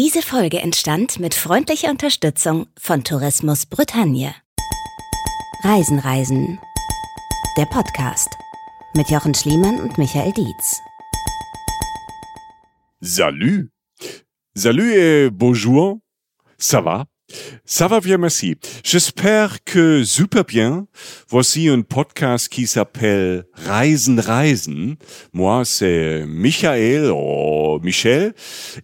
Diese Folge entstand mit freundlicher Unterstützung von Tourismus Bretagne. Reisen, Reisen. Der Podcast mit Jochen Schliemann und Michael Dietz. Salut. Salut et bonjour. Ça va? Ça va bien, merci. J'espère que super bien. Voici un podcast qui s'appelle Reisen, Reisen. Moi, c'est Michael ou Michel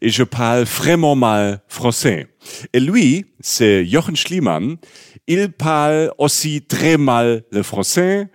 et je parle vraiment mal français. Et lui, c'est Jochen Schliemann. Il parle aussi très mal le français.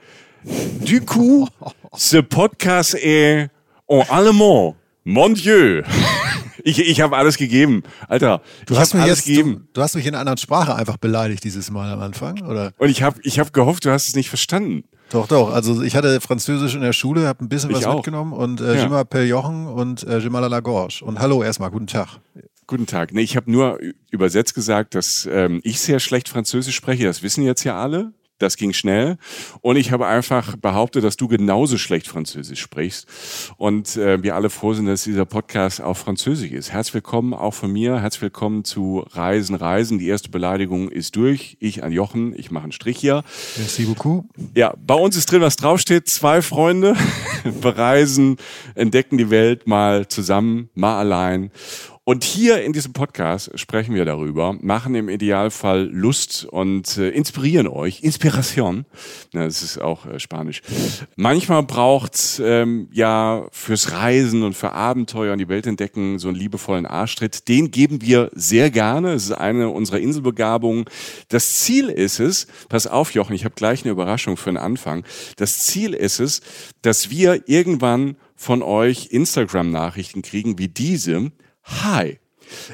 Du coup, ce podcast est en allemand. Mon Dieu. Ich, ich habe alles gegeben. Alter, du hast mich alles jetzt, gegeben. Du, du, hast mich in einer anderen Sprache einfach beleidigt dieses Mal am Anfang, oder? Und ich habe ich hab gehofft, du hast es nicht verstanden. Doch, doch. Also ich hatte Französisch in der Schule, habe ein bisschen ich was auch. mitgenommen und äh, ja. Je m'appelle Jochen und äh, Je la Gorge. Und hallo erstmal, guten Tag. Guten Tag. Nee, ich habe nur übersetzt gesagt, dass ähm, ich sehr schlecht Französisch spreche. Das wissen jetzt ja alle. Das ging schnell. Und ich habe einfach behauptet, dass du genauso schlecht Französisch sprichst. Und äh, wir alle froh sind, dass dieser Podcast auf Französisch ist. Herzlich willkommen auch von mir. Herzlich willkommen zu Reisen, Reisen. Die erste Beleidigung ist durch. Ich an Jochen. Ich mache einen Strich hier. Merci beaucoup. Ja, bei uns ist drin, was draufsteht. Zwei Freunde bereisen, entdecken die Welt mal zusammen, mal allein. Und hier in diesem Podcast sprechen wir darüber, machen im Idealfall Lust und äh, inspirieren euch. Inspiration, ja, das ist auch äh, Spanisch. Manchmal braucht ähm, ja fürs Reisen und für Abenteuer und die Welt entdecken so einen liebevollen Arschtritt. Den geben wir sehr gerne. Es ist eine unserer Inselbegabungen. Das Ziel ist es, pass auf Jochen, ich habe gleich eine Überraschung für den Anfang. Das Ziel ist es, dass wir irgendwann von euch Instagram-Nachrichten kriegen wie diese, Hi.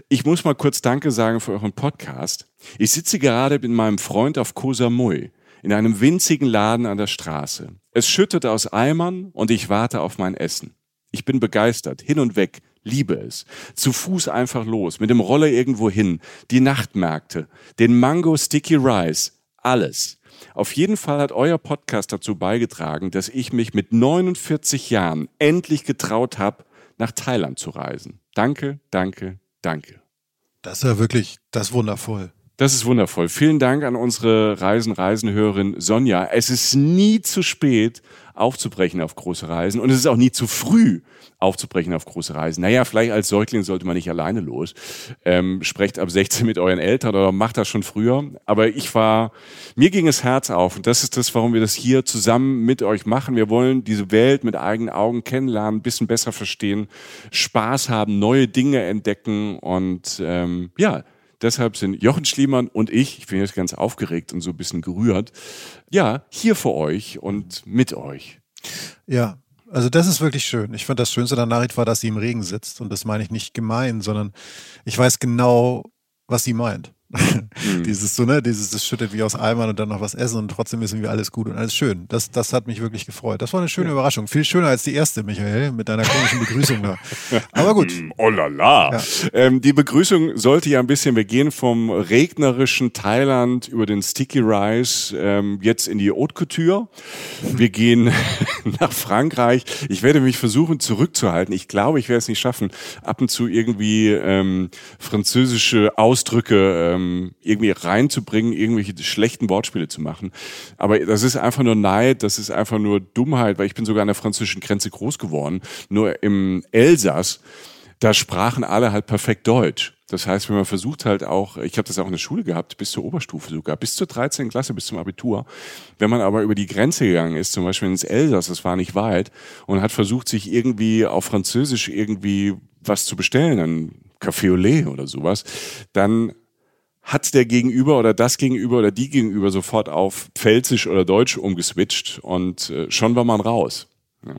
Ich muss mal kurz Danke sagen für euren Podcast. Ich sitze gerade mit meinem Freund auf Koh Samui in einem winzigen Laden an der Straße. Es schüttet aus Eimern und ich warte auf mein Essen. Ich bin begeistert, hin und weg, liebe es. Zu Fuß einfach los, mit dem Roller irgendwo hin, die Nachtmärkte, den Mango Sticky Rice, alles. Auf jeden Fall hat euer Podcast dazu beigetragen, dass ich mich mit 49 Jahren endlich getraut habe, nach Thailand zu reisen. Danke, danke, danke. Das ist ja wirklich, das ist wundervoll. Das ist wundervoll. Vielen Dank an unsere Reisen, Reisenhörerin Sonja. Es ist nie zu spät, aufzubrechen auf große Reisen. Und es ist auch nie zu früh, aufzubrechen auf große Reisen. Naja, vielleicht als Säugling sollte man nicht alleine los. Ähm, sprecht ab 16 mit euren Eltern oder macht das schon früher. Aber ich war, mir ging es Herz auf. Und das ist das, warum wir das hier zusammen mit euch machen. Wir wollen diese Welt mit eigenen Augen kennenlernen, ein bisschen besser verstehen, Spaß haben, neue Dinge entdecken und ähm, ja, Deshalb sind Jochen Schliemann und ich, ich bin jetzt ganz aufgeregt und so ein bisschen gerührt, ja, hier für euch und mit euch. Ja, also das ist wirklich schön. Ich fand das Schönste der Nachricht war, dass sie im Regen sitzt. Und das meine ich nicht gemein, sondern ich weiß genau, was sie meint. Mhm. dieses so, ne, dieses, das schüttet wie aus Eimern und dann noch was essen und trotzdem ist irgendwie alles gut und alles schön. Das, das hat mich wirklich gefreut. Das war eine schöne ja. Überraschung. Viel schöner als die erste, Michael, mit deiner komischen Begrüßung da. Aber gut. oh la la. Ja. Ähm, die Begrüßung sollte ja ein bisschen, wir gehen vom regnerischen Thailand über den Sticky Rice ähm, jetzt in die Haute Couture. Wir gehen nach Frankreich. Ich werde mich versuchen zurückzuhalten. Ich glaube, ich werde es nicht schaffen, ab und zu irgendwie ähm, französische Ausdrücke ähm, ähm, irgendwie reinzubringen, irgendwelche schlechten Wortspiele zu machen. Aber das ist einfach nur Neid, das ist einfach nur Dummheit, weil ich bin sogar an der französischen Grenze groß geworden. Nur im Elsass, da sprachen alle halt perfekt Deutsch. Das heißt, wenn man versucht halt auch, ich habe das auch in der Schule gehabt, bis zur Oberstufe sogar, bis zur 13. Klasse, bis zum Abitur. Wenn man aber über die Grenze gegangen ist, zum Beispiel ins Elsass, das war nicht weit, und hat versucht, sich irgendwie auf Französisch irgendwie was zu bestellen, ein Café au lait oder sowas, dann hat der Gegenüber oder das Gegenüber oder die Gegenüber sofort auf Pfälzisch oder Deutsch umgeswitcht und äh, schon war man raus. Ja.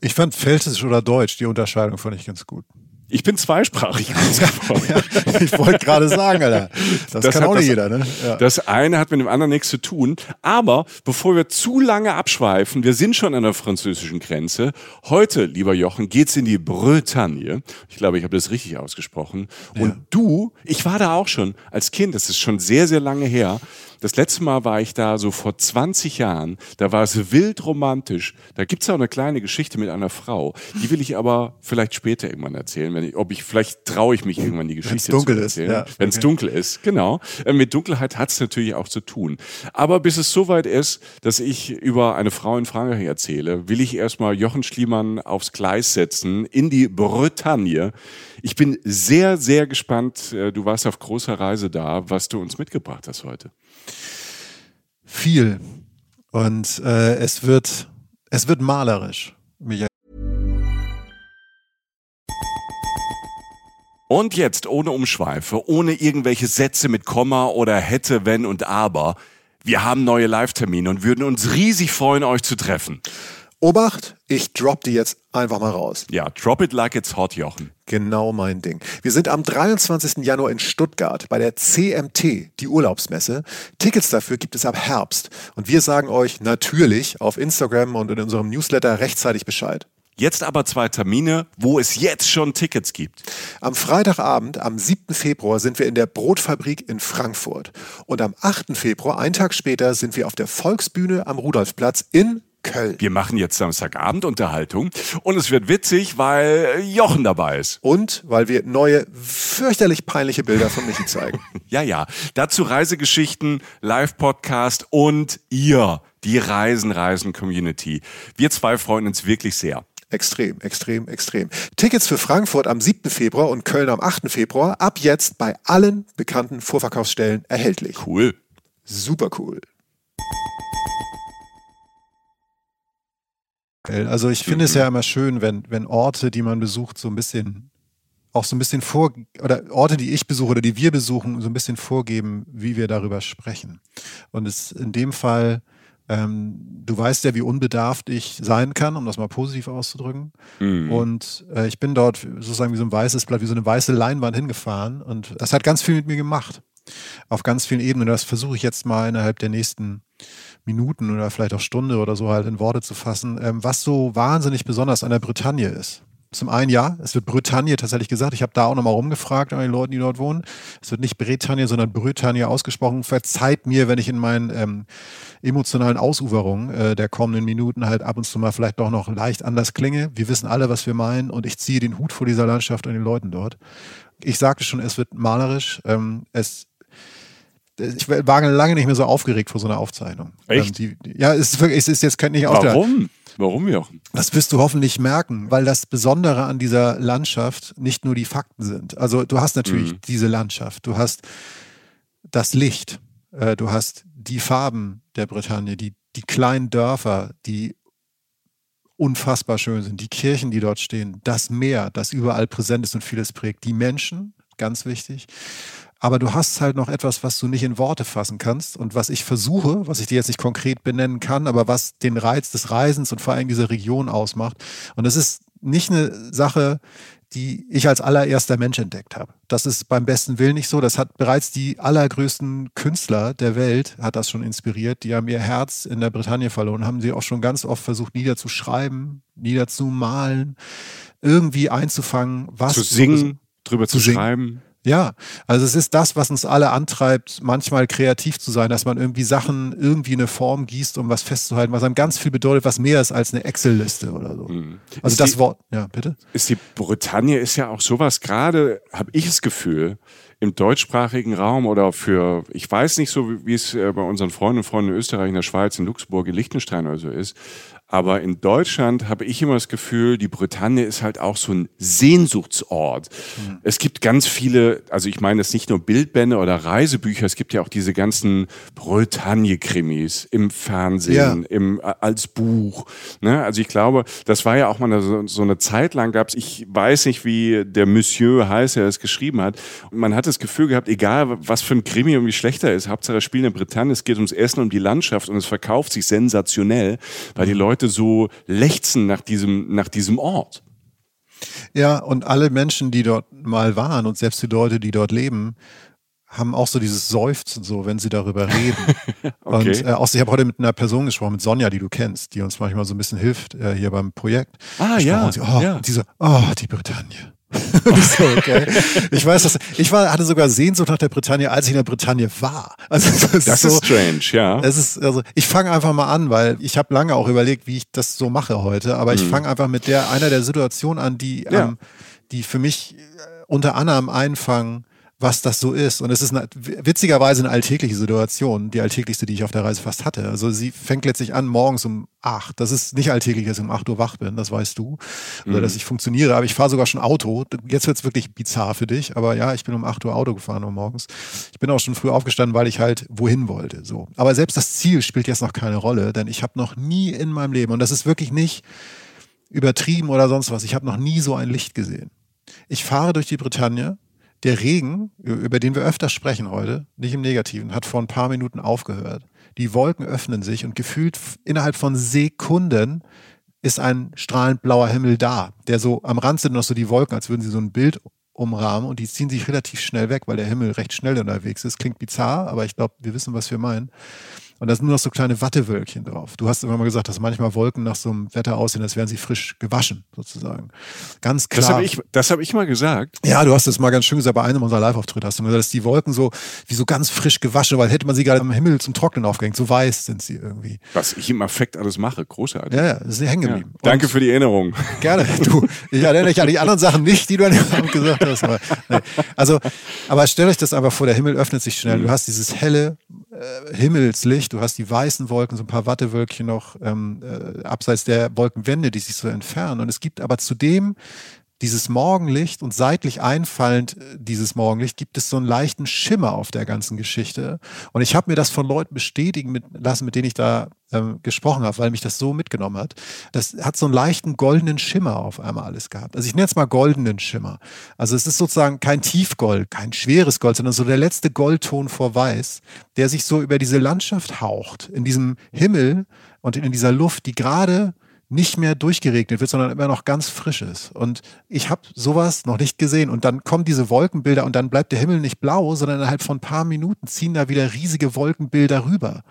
Ich fand Pfälzisch oder Deutsch, die Unterscheidung fand ich ganz gut. Ich bin zweisprachig groß geworden. ja, ich wollte gerade sagen, Alter. Das, das kann auch nicht jeder, ne? Ja. Das eine hat mit dem anderen nichts zu tun. Aber bevor wir zu lange abschweifen, wir sind schon an der französischen Grenze. Heute, lieber Jochen, geht's in die Bretagne. Ich glaube, ich habe das richtig ausgesprochen. Und ja. du, ich war da auch schon als Kind, das ist schon sehr, sehr lange her. Das letzte Mal war ich da so vor 20 Jahren. Da war es wild romantisch. Da gibt's auch eine kleine Geschichte mit einer Frau. Die will ich aber vielleicht später irgendwann erzählen. Wenn ich, ob ich, vielleicht traue ich mich irgendwann die Geschichte Wenn's dunkel zu ist, erzählen. ja. Wenn es dunkel ist, genau. Äh, Mit Dunkelheit hat's natürlich auch zu tun. Aber bis es soweit ist, dass ich über eine Frau in Frankreich erzähle, will ich erstmal Jochen Schliemann aufs Gleis setzen in die Bretagne. Ich bin sehr, sehr gespannt. Äh, Du warst auf großer Reise da, was du uns mitgebracht hast heute. Viel. Und äh, es wird, es wird malerisch. Und jetzt ohne Umschweife, ohne irgendwelche Sätze mit Komma oder hätte, wenn und aber. Wir haben neue Live-Termine und würden uns riesig freuen, euch zu treffen. Obacht, ich drop die jetzt einfach mal raus. Ja, drop it like it's hot, Jochen. Genau mein Ding. Wir sind am 23. Januar in Stuttgart bei der CMT, die Urlaubsmesse. Tickets dafür gibt es ab Herbst. Und wir sagen euch natürlich auf Instagram und in unserem Newsletter rechtzeitig Bescheid. Jetzt aber zwei Termine, wo es jetzt schon Tickets gibt. Am Freitagabend, am 7. Februar, sind wir in der Brotfabrik in Frankfurt. Und am 8. Februar, einen Tag später, sind wir auf der Volksbühne am Rudolfplatz in Köln. Wir machen jetzt Samstagabend Unterhaltung und es wird witzig, weil Jochen dabei ist. Und weil wir neue, fürchterlich peinliche Bilder von Michi zeigen. Ja, ja. Dazu Reisegeschichten, Live-Podcast und ihr, die Reisen-Reisen-Community. Wir zwei freuen uns wirklich sehr. Extrem, extrem, extrem. Tickets für Frankfurt am 7. Februar und Köln am 8. Februar ab jetzt bei allen bekannten Vorverkaufsstellen erhältlich. Cool. Super cool. Also ich finde es ja immer schön, wenn, wenn Orte, die man besucht, so ein bisschen auch so ein bisschen vor oder Orte, die ich besuche oder die wir besuchen, so ein bisschen vorgeben, wie wir darüber sprechen. Und es in dem Fall, ähm, du weißt ja, wie unbedarft ich sein kann, um das mal positiv auszudrücken. Und äh, ich bin dort sozusagen wie so ein weißes Blatt, wie so eine weiße Leinwand hingefahren und das hat ganz viel mit mir gemacht. Auf ganz vielen Ebenen. Das versuche ich jetzt mal innerhalb der nächsten Minuten oder vielleicht auch Stunde oder so halt in Worte zu fassen, ähm, was so wahnsinnig besonders an der Bretagne ist. Zum einen ja, es wird Bretagne tatsächlich gesagt. Ich habe da auch nochmal rumgefragt an den Leuten, die dort wohnen. Es wird nicht Bretagne, sondern Bretagne ausgesprochen. Verzeiht mir, wenn ich in meinen ähm, emotionalen Ausuferungen äh, der kommenden Minuten halt ab und zu mal vielleicht doch noch leicht anders klinge. Wir wissen alle, was wir meinen und ich ziehe den Hut vor dieser Landschaft und den Leuten dort. Ich sagte schon, es wird malerisch. Ähm, es ich war lange nicht mehr so aufgeregt vor so einer Aufzeichnung. Echt? Ähm, die, ja, es ist, es ist jetzt kein nicht auf Warum? Warum, Jochen? das wirst du hoffentlich merken, weil das Besondere an dieser Landschaft nicht nur die Fakten sind. Also du hast natürlich Mhm. diese Landschaft, du hast das Licht, äh, du hast die Farben der Bretagne, die, die kleinen Dörfer, die unfassbar schön sind, die Kirchen, die dort stehen, das Meer, das überall präsent ist und vieles prägt, die Menschen, ganz wichtig. Aber du hast halt noch etwas, was du nicht in Worte fassen kannst und was ich versuche, was ich dir jetzt nicht konkret benennen kann, aber was den Reiz des Reisens und vor allem dieser Region ausmacht. Und das ist nicht eine Sache, die ich als allererster Mensch entdeckt habe. Das ist beim besten Willen nicht so. Das hat bereits die allergrößten Künstler der Welt, hat das schon inspiriert. Die haben ihr Herz in der Bretagne verloren, haben sie auch schon ganz oft versucht niederzuschreiben, niederzumalen, irgendwie einzufangen, was Zu singen, drüber zu, zu schreiben. Ja, also es ist das, was uns alle antreibt, manchmal kreativ zu sein, dass man irgendwie Sachen irgendwie eine Form gießt, um was festzuhalten, was einem ganz viel bedeutet, was mehr ist als eine Excel-Liste oder so. Also Mhm. Ist das die- Wort, ja, bitte? ist die Bretagne ist ja auch sowas gerade, habe ich das Gefühl, im deutschsprachigen Raum oder für, ich weiß nicht so, wie wie es äh, bei unseren Freunden und Freunden in Österreich, in der Schweiz, in Luxemburg, in Liechtenstein oder so ist, aber in Deutschland habe ich immer das Gefühl, die Bretagne ist halt auch so ein Sehnsuchtsort. Es gibt ganz viele, also ich meine jetzt nicht nur Bildbände oder Reisebücher, es gibt ja auch diese ganzen Bretagne-Krimis im Fernsehen, Ja. im, äh, als Buch. Ne? Also ich glaube, das war ja auch mal so, so eine Zeit lang gab's. ich weiß nicht, wie der Monsieur heißt, der es geschrieben hat. Und man hat das Gefühl gehabt, egal was für ein Krimi und wie schlecht er ist, Hauptsache es spielt in Bretagne, es geht ums Essen, um die Landschaft und es verkauft sich sensationell, weil die Leute so lechzen nach diesem, nach diesem Ort. Ja, und alle Menschen, die dort mal waren und selbst die Leute, die dort leben, haben auch so dieses Seufzen so, wenn sie darüber reden. Okay. Und äh, auch, ich habe heute mit einer Person gesprochen, mit Sonja, die du kennst, die uns manchmal so ein bisschen hilft äh, hier beim Projekt. Ah, ja, Und sie, oh, ja. und die so, oh, die Bretagne. ich so, okay. Ich weiß, dass ich war, hatte sogar Sehnsucht nach der Bretagne, als ich in der Bretagne war. Also das, ist, das so, ist strange, ja. Es ist also ich fange einfach mal an, weil ich habe lange auch überlegt, wie ich das so mache heute, aber ich mhm. fange einfach mit der einer der Situationen an, die ja. ähm, die für mich äh, unter anderem einfangen, was das so ist. Und es ist eine, witzigerweise eine alltägliche Situation, die alltäglichste, die ich auf der Reise fast hatte. Also sie fängt letztlich an morgens um acht. Das ist nicht alltäglich, dass ich um acht Uhr wach bin, das weißt du. Oder mhm. dass ich funktioniere, aber ich fahre sogar schon Auto. Jetzt wird's wirklich bizarr für dich, aber ja, ich bin um acht Uhr Auto gefahren um morgens. Ich bin auch schon früh aufgestanden, weil ich halt wohin wollte. So. Aber selbst das Ziel spielt jetzt noch keine Rolle, denn ich habe noch nie in meinem Leben, und das ist wirklich nicht übertrieben oder sonst was, ich habe noch nie so ein Licht gesehen. Ich fahre durch die Bretagne der Regen, über den wir öfter sprechen heute, nicht im Negativen, hat vor ein paar Minuten aufgehört. Die Wolken öffnen sich und gefühlt innerhalb von Sekunden ist ein strahlend blauer Himmel da, der so am Rand sind noch so die Wolken, als würden sie so ein Bild umrahmen und die ziehen sich relativ schnell weg, weil der Himmel recht schnell unterwegs ist. Klingt bizarr, aber ich glaube, wir wissen, was wir meinen. Und da sind nur noch so kleine Wattewölkchen drauf. Du hast immer mal gesagt, dass manchmal Wolken nach so einem Wetter aussehen, als wären sie frisch gewaschen, sozusagen. Ganz klar. Das habe ich, das hab ich mal gesagt. Ja, du hast es mal ganz schön gesagt, bei einem unserer Live-Auftritte hast du gesagt, dass die Wolken so, wie so ganz frisch gewaschen, weil hätte man sie gerade am Himmel zum Trocknen aufgehängt. So weiß sind sie irgendwie. Was ich im Affekt alles mache. Großartig. Ja, ja, das ist hängen geblieben. Ja. Danke für die Erinnerung. Gerne. Du, ich erinnere mich an die anderen Sachen nicht, die du an dem Abend gesagt hast. Aber, nee. Also, aber stell euch das einfach vor, der Himmel öffnet sich schnell. Du hast dieses helle äh, Himmelslicht, du hast die weißen Wolken, so ein paar Wattewölkchen noch ähm, äh, abseits der Wolkenwände, die sich so entfernen. Und es gibt aber zudem dieses Morgenlicht und seitlich einfallend äh, dieses Morgenlicht gibt es so einen leichten Schimmer auf der ganzen Geschichte. Und ich habe mir das von Leuten bestätigen mit, lassen, mit denen ich da ähm, gesprochen habe, weil mich das so mitgenommen hat. Das hat so einen leichten goldenen Schimmer auf einmal alles gehabt. Also ich nenne es mal goldenen Schimmer. Also es ist sozusagen kein Tiefgold, kein schweres Gold, sondern so der letzte Goldton vor Weiß, der sich so über diese Landschaft haucht, in diesem Himmel und in dieser Luft, die gerade nicht mehr durchgeregnet wird, sondern immer noch ganz frisch ist. Und ich habe sowas noch nicht gesehen. Und dann kommen diese Wolkenbilder und dann bleibt der Himmel nicht blau, sondern innerhalb von ein paar Minuten ziehen da wieder riesige Wolkenbilder rüber.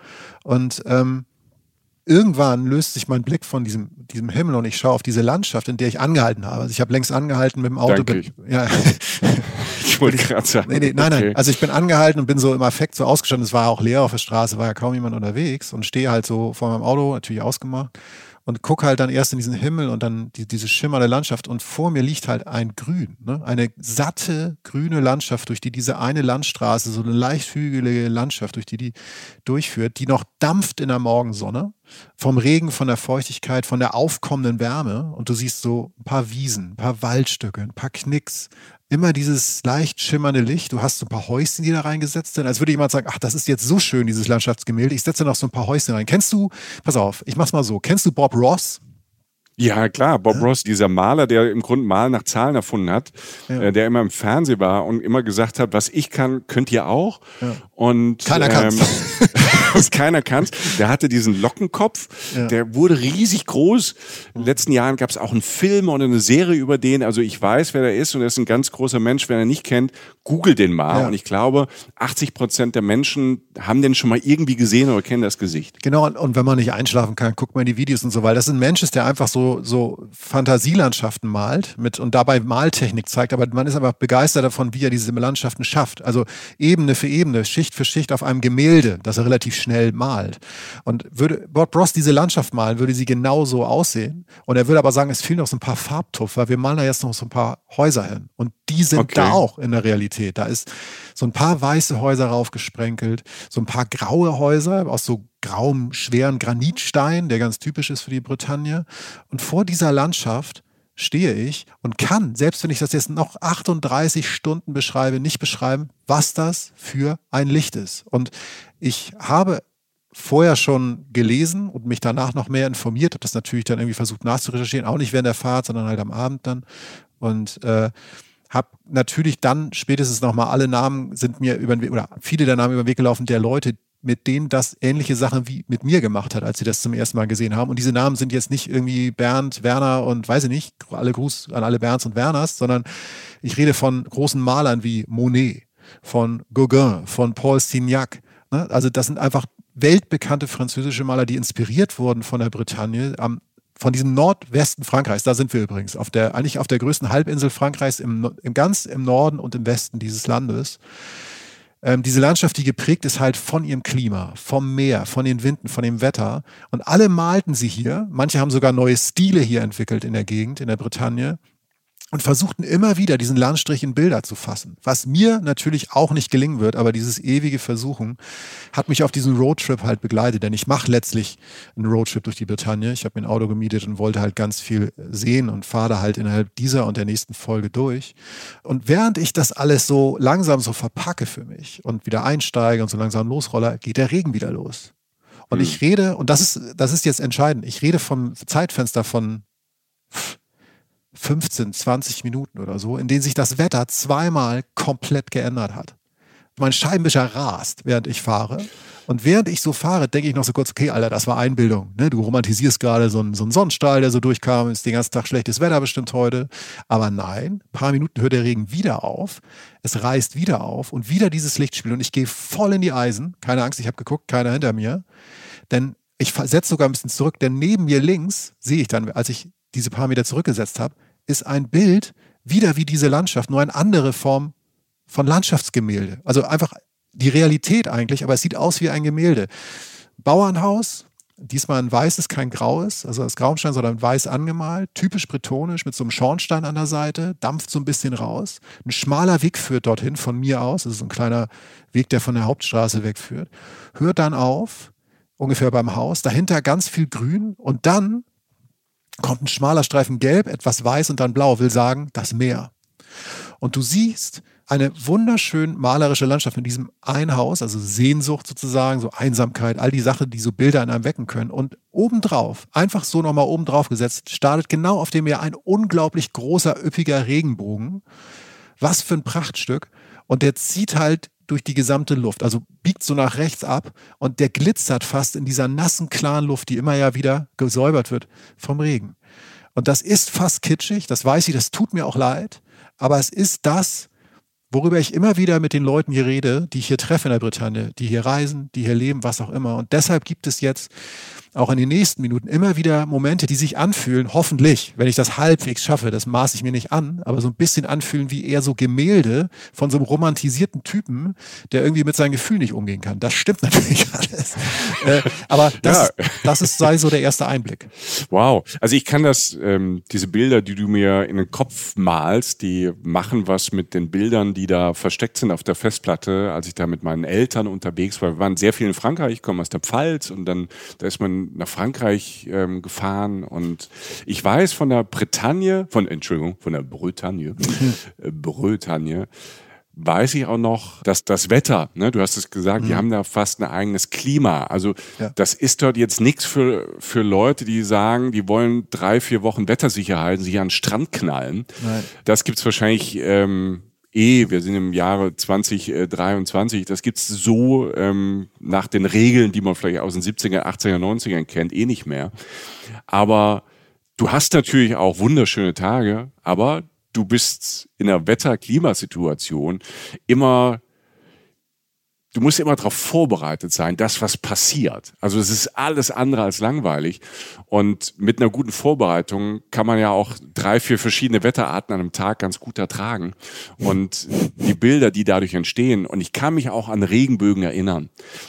Und ähm, irgendwann löst sich mein Blick von diesem, diesem Himmel und ich schaue auf diese Landschaft, in der ich angehalten habe. Also ich habe längst angehalten mit dem Auto. Danke. Bin, ja. ich wollte gerade sagen. Nee, nee, nein, okay. nein. Also ich bin angehalten und bin so im Affekt so ausgestanden. Es war auch leer auf der Straße, war ja kaum jemand unterwegs und stehe halt so vor meinem Auto, natürlich ausgemacht und gucke halt dann erst in diesen Himmel und dann die, diese schimmernde Landschaft und vor mir liegt halt ein Grün, ne? eine satte grüne Landschaft, durch die diese eine Landstraße, so eine leicht hügelige Landschaft, durch die die durchführt, die noch dampft in der Morgensonne, vom Regen, von der Feuchtigkeit, von der aufkommenden Wärme und du siehst so ein paar Wiesen, ein paar Waldstücke, ein paar Knicks, immer dieses leicht schimmernde Licht. Du hast so ein paar Häuschen, die da reingesetzt sind. Als würde jemand sagen, ach, das ist jetzt so schön, dieses Landschaftsgemälde. Ich setze noch so ein paar Häuschen rein. Kennst du, pass auf, ich mach's mal so. Kennst du Bob Ross? Ja, klar. Bob ja. Ross, dieser Maler, der im Grunde Malen nach Zahlen erfunden hat, ja. äh, der immer im Fernsehen war und immer gesagt hat, was ich kann, könnt ihr auch. Ja. Und, Keiner ähm, kann's. was keiner kann. Der hatte diesen Lockenkopf, ja. der wurde riesig groß. In den letzten Jahren gab es auch einen Film oder eine Serie über den. Also ich weiß, wer der ist und er ist ein ganz großer Mensch. Wenn er nicht kennt, google den mal. Ja. Und ich glaube, 80 Prozent der Menschen haben den schon mal irgendwie gesehen oder kennen das Gesicht. Genau, und wenn man nicht einschlafen kann, guckt man die Videos und so, weil das ein Mensch ist, der einfach so, so Fantasielandschaften malt mit und dabei Maltechnik zeigt. Aber man ist einfach begeistert davon, wie er diese Landschaften schafft. Also Ebene für Ebene, Schicht für Schicht auf einem Gemälde, das er relativ schnell malt. Und würde Bob Ross diese Landschaft malen, würde sie genauso aussehen. Und er würde aber sagen, es fehlen noch so ein paar Farbtupf, weil wir malen da jetzt noch so ein paar Häuser hin. Und die sind okay. da auch in der Realität. Da ist so ein paar weiße Häuser raufgesprenkelt, so ein paar graue Häuser aus so grauem, schweren Granitstein, der ganz typisch ist für die Bretagne. Und vor dieser Landschaft stehe ich und kann, selbst wenn ich das jetzt noch 38 Stunden beschreibe, nicht beschreiben, was das für ein Licht ist. Und ich habe vorher schon gelesen und mich danach noch mehr informiert, habe das natürlich dann irgendwie versucht nachzurecherchieren, auch nicht während der Fahrt, sondern halt am Abend dann. Und äh, habe natürlich dann spätestens nochmal alle Namen sind mir über den Weg, oder viele der Namen über den Weg gelaufen, der Leute, mit denen das ähnliche Sachen wie mit mir gemacht hat, als sie das zum ersten Mal gesehen haben. Und diese Namen sind jetzt nicht irgendwie Bernd, Werner und weiß ich nicht, alle Gruß an alle Bernds und Werners, sondern ich rede von großen Malern wie Monet, von Gauguin, von Paul Signac. Ne? Also das sind einfach weltbekannte französische Maler, die inspiriert wurden von der Bretagne, am von diesem Nordwesten Frankreichs, da sind wir übrigens, auf der, eigentlich auf der größten Halbinsel Frankreichs, im, im ganz im Norden und im Westen dieses Landes. Ähm, diese Landschaft, die geprägt ist halt von ihrem Klima, vom Meer, von den Winden, von dem Wetter. Und alle malten sie hier. Manche haben sogar neue Stile hier entwickelt in der Gegend, in der Bretagne und versuchten immer wieder diesen Landstrich in Bilder zu fassen. Was mir natürlich auch nicht gelingen wird, aber dieses ewige Versuchen hat mich auf diesen Roadtrip halt begleitet, denn ich mache letztlich einen Roadtrip durch die Bretagne. Ich habe mir ein Auto gemietet und wollte halt ganz viel sehen und fahre da halt innerhalb dieser und der nächsten Folge durch. Und während ich das alles so langsam so verpacke für mich und wieder einsteige und so langsam losrolle, geht der Regen wieder los. Und hm. ich rede, und das ist, das ist jetzt entscheidend, ich rede vom Zeitfenster von 15, 20 Minuten oder so, in denen sich das Wetter zweimal komplett geändert hat. Mein Scheibenwischer rast, während ich fahre. Und während ich so fahre, denke ich noch so kurz, okay, Alter, das war Einbildung. Ne? Du romantisierst gerade so einen, so einen Sonnenstrahl, der so durchkam, ist den ganzen Tag schlechtes Wetter bestimmt heute. Aber nein, ein paar Minuten hört der Regen wieder auf. Es reißt wieder auf und wieder dieses Lichtspiel. Und ich gehe voll in die Eisen. Keine Angst, ich habe geguckt, keiner hinter mir. Denn ich setze sogar ein bisschen zurück, denn neben mir links sehe ich dann, als ich diese paar Meter zurückgesetzt habe, ist ein Bild wieder wie diese Landschaft, nur eine andere Form von Landschaftsgemälde. Also einfach die Realität eigentlich, aber es sieht aus wie ein Gemälde. Bauernhaus, diesmal ein weißes, kein graues, also das Grauenstein, sondern weiß angemalt, typisch bretonisch mit so einem Schornstein an der Seite, dampft so ein bisschen raus. Ein schmaler Weg führt dorthin von mir aus, das ist ein kleiner Weg, der von der Hauptstraße wegführt. Hört dann auf, ungefähr beim Haus, dahinter ganz viel Grün und dann kommt ein schmaler Streifen gelb, etwas weiß und dann blau, will sagen, das Meer. Und du siehst eine wunderschön malerische Landschaft mit diesem Einhaus, also Sehnsucht sozusagen, so Einsamkeit, all die Sachen, die so Bilder in einem wecken können. Und obendrauf, einfach so nochmal obendrauf gesetzt, startet genau auf dem Meer ein unglaublich großer, üppiger Regenbogen. Was für ein Prachtstück. Und der zieht halt durch die gesamte Luft. Also biegt so nach rechts ab und der glitzert fast in dieser nassen, klaren Luft, die immer ja wieder gesäubert wird vom Regen. Und das ist fast kitschig, das weiß ich, das tut mir auch leid, aber es ist das, worüber ich immer wieder mit den Leuten hier rede, die ich hier treffe in der Bretagne, die hier reisen, die hier leben, was auch immer. Und deshalb gibt es jetzt auch in den nächsten Minuten immer wieder Momente, die sich anfühlen, hoffentlich, wenn ich das halbwegs schaffe, das maße ich mir nicht an, aber so ein bisschen anfühlen wie eher so Gemälde von so einem romantisierten Typen, der irgendwie mit seinen Gefühlen nicht umgehen kann. Das stimmt natürlich alles. äh, aber das, ja. das ist, sei so der erste Einblick. Wow. Also ich kann das, ähm, diese Bilder, die du mir in den Kopf malst, die machen was mit den Bildern, die da versteckt sind auf der Festplatte, als ich da mit meinen Eltern unterwegs war. Wir waren sehr viel in Frankreich, ich komme aus der Pfalz und dann, da ist man nach Frankreich ähm, gefahren und ich weiß von der Bretagne, von, Entschuldigung, von der Bretagne, äh, Bretagne, weiß ich auch noch, dass das Wetter, ne, du hast es gesagt, mhm. die haben da fast ein eigenes Klima. Also ja. das ist dort jetzt nichts für, für Leute, die sagen, die wollen drei, vier Wochen Wettersicherheit, sich an den Strand knallen. Nein. Das gibt's wahrscheinlich ähm, eh, wir sind im Jahre 2023, das gibt's so ähm, nach den Regeln, die man vielleicht aus den 70er, 80er, 90ern kennt, eh nicht mehr. Aber du hast natürlich auch wunderschöne Tage, aber du bist in einer Wetter-Klimasituation immer du musst immer darauf vorbereitet sein, das, was passiert. Also es ist alles andere als langweilig. Und mit einer guten Vorbereitung kann man ja auch drei, vier verschiedene Wetterarten an einem Tag ganz gut ertragen. Und die Bilder, die dadurch entstehen, und ich kann mich auch an Regenbögen erinnern,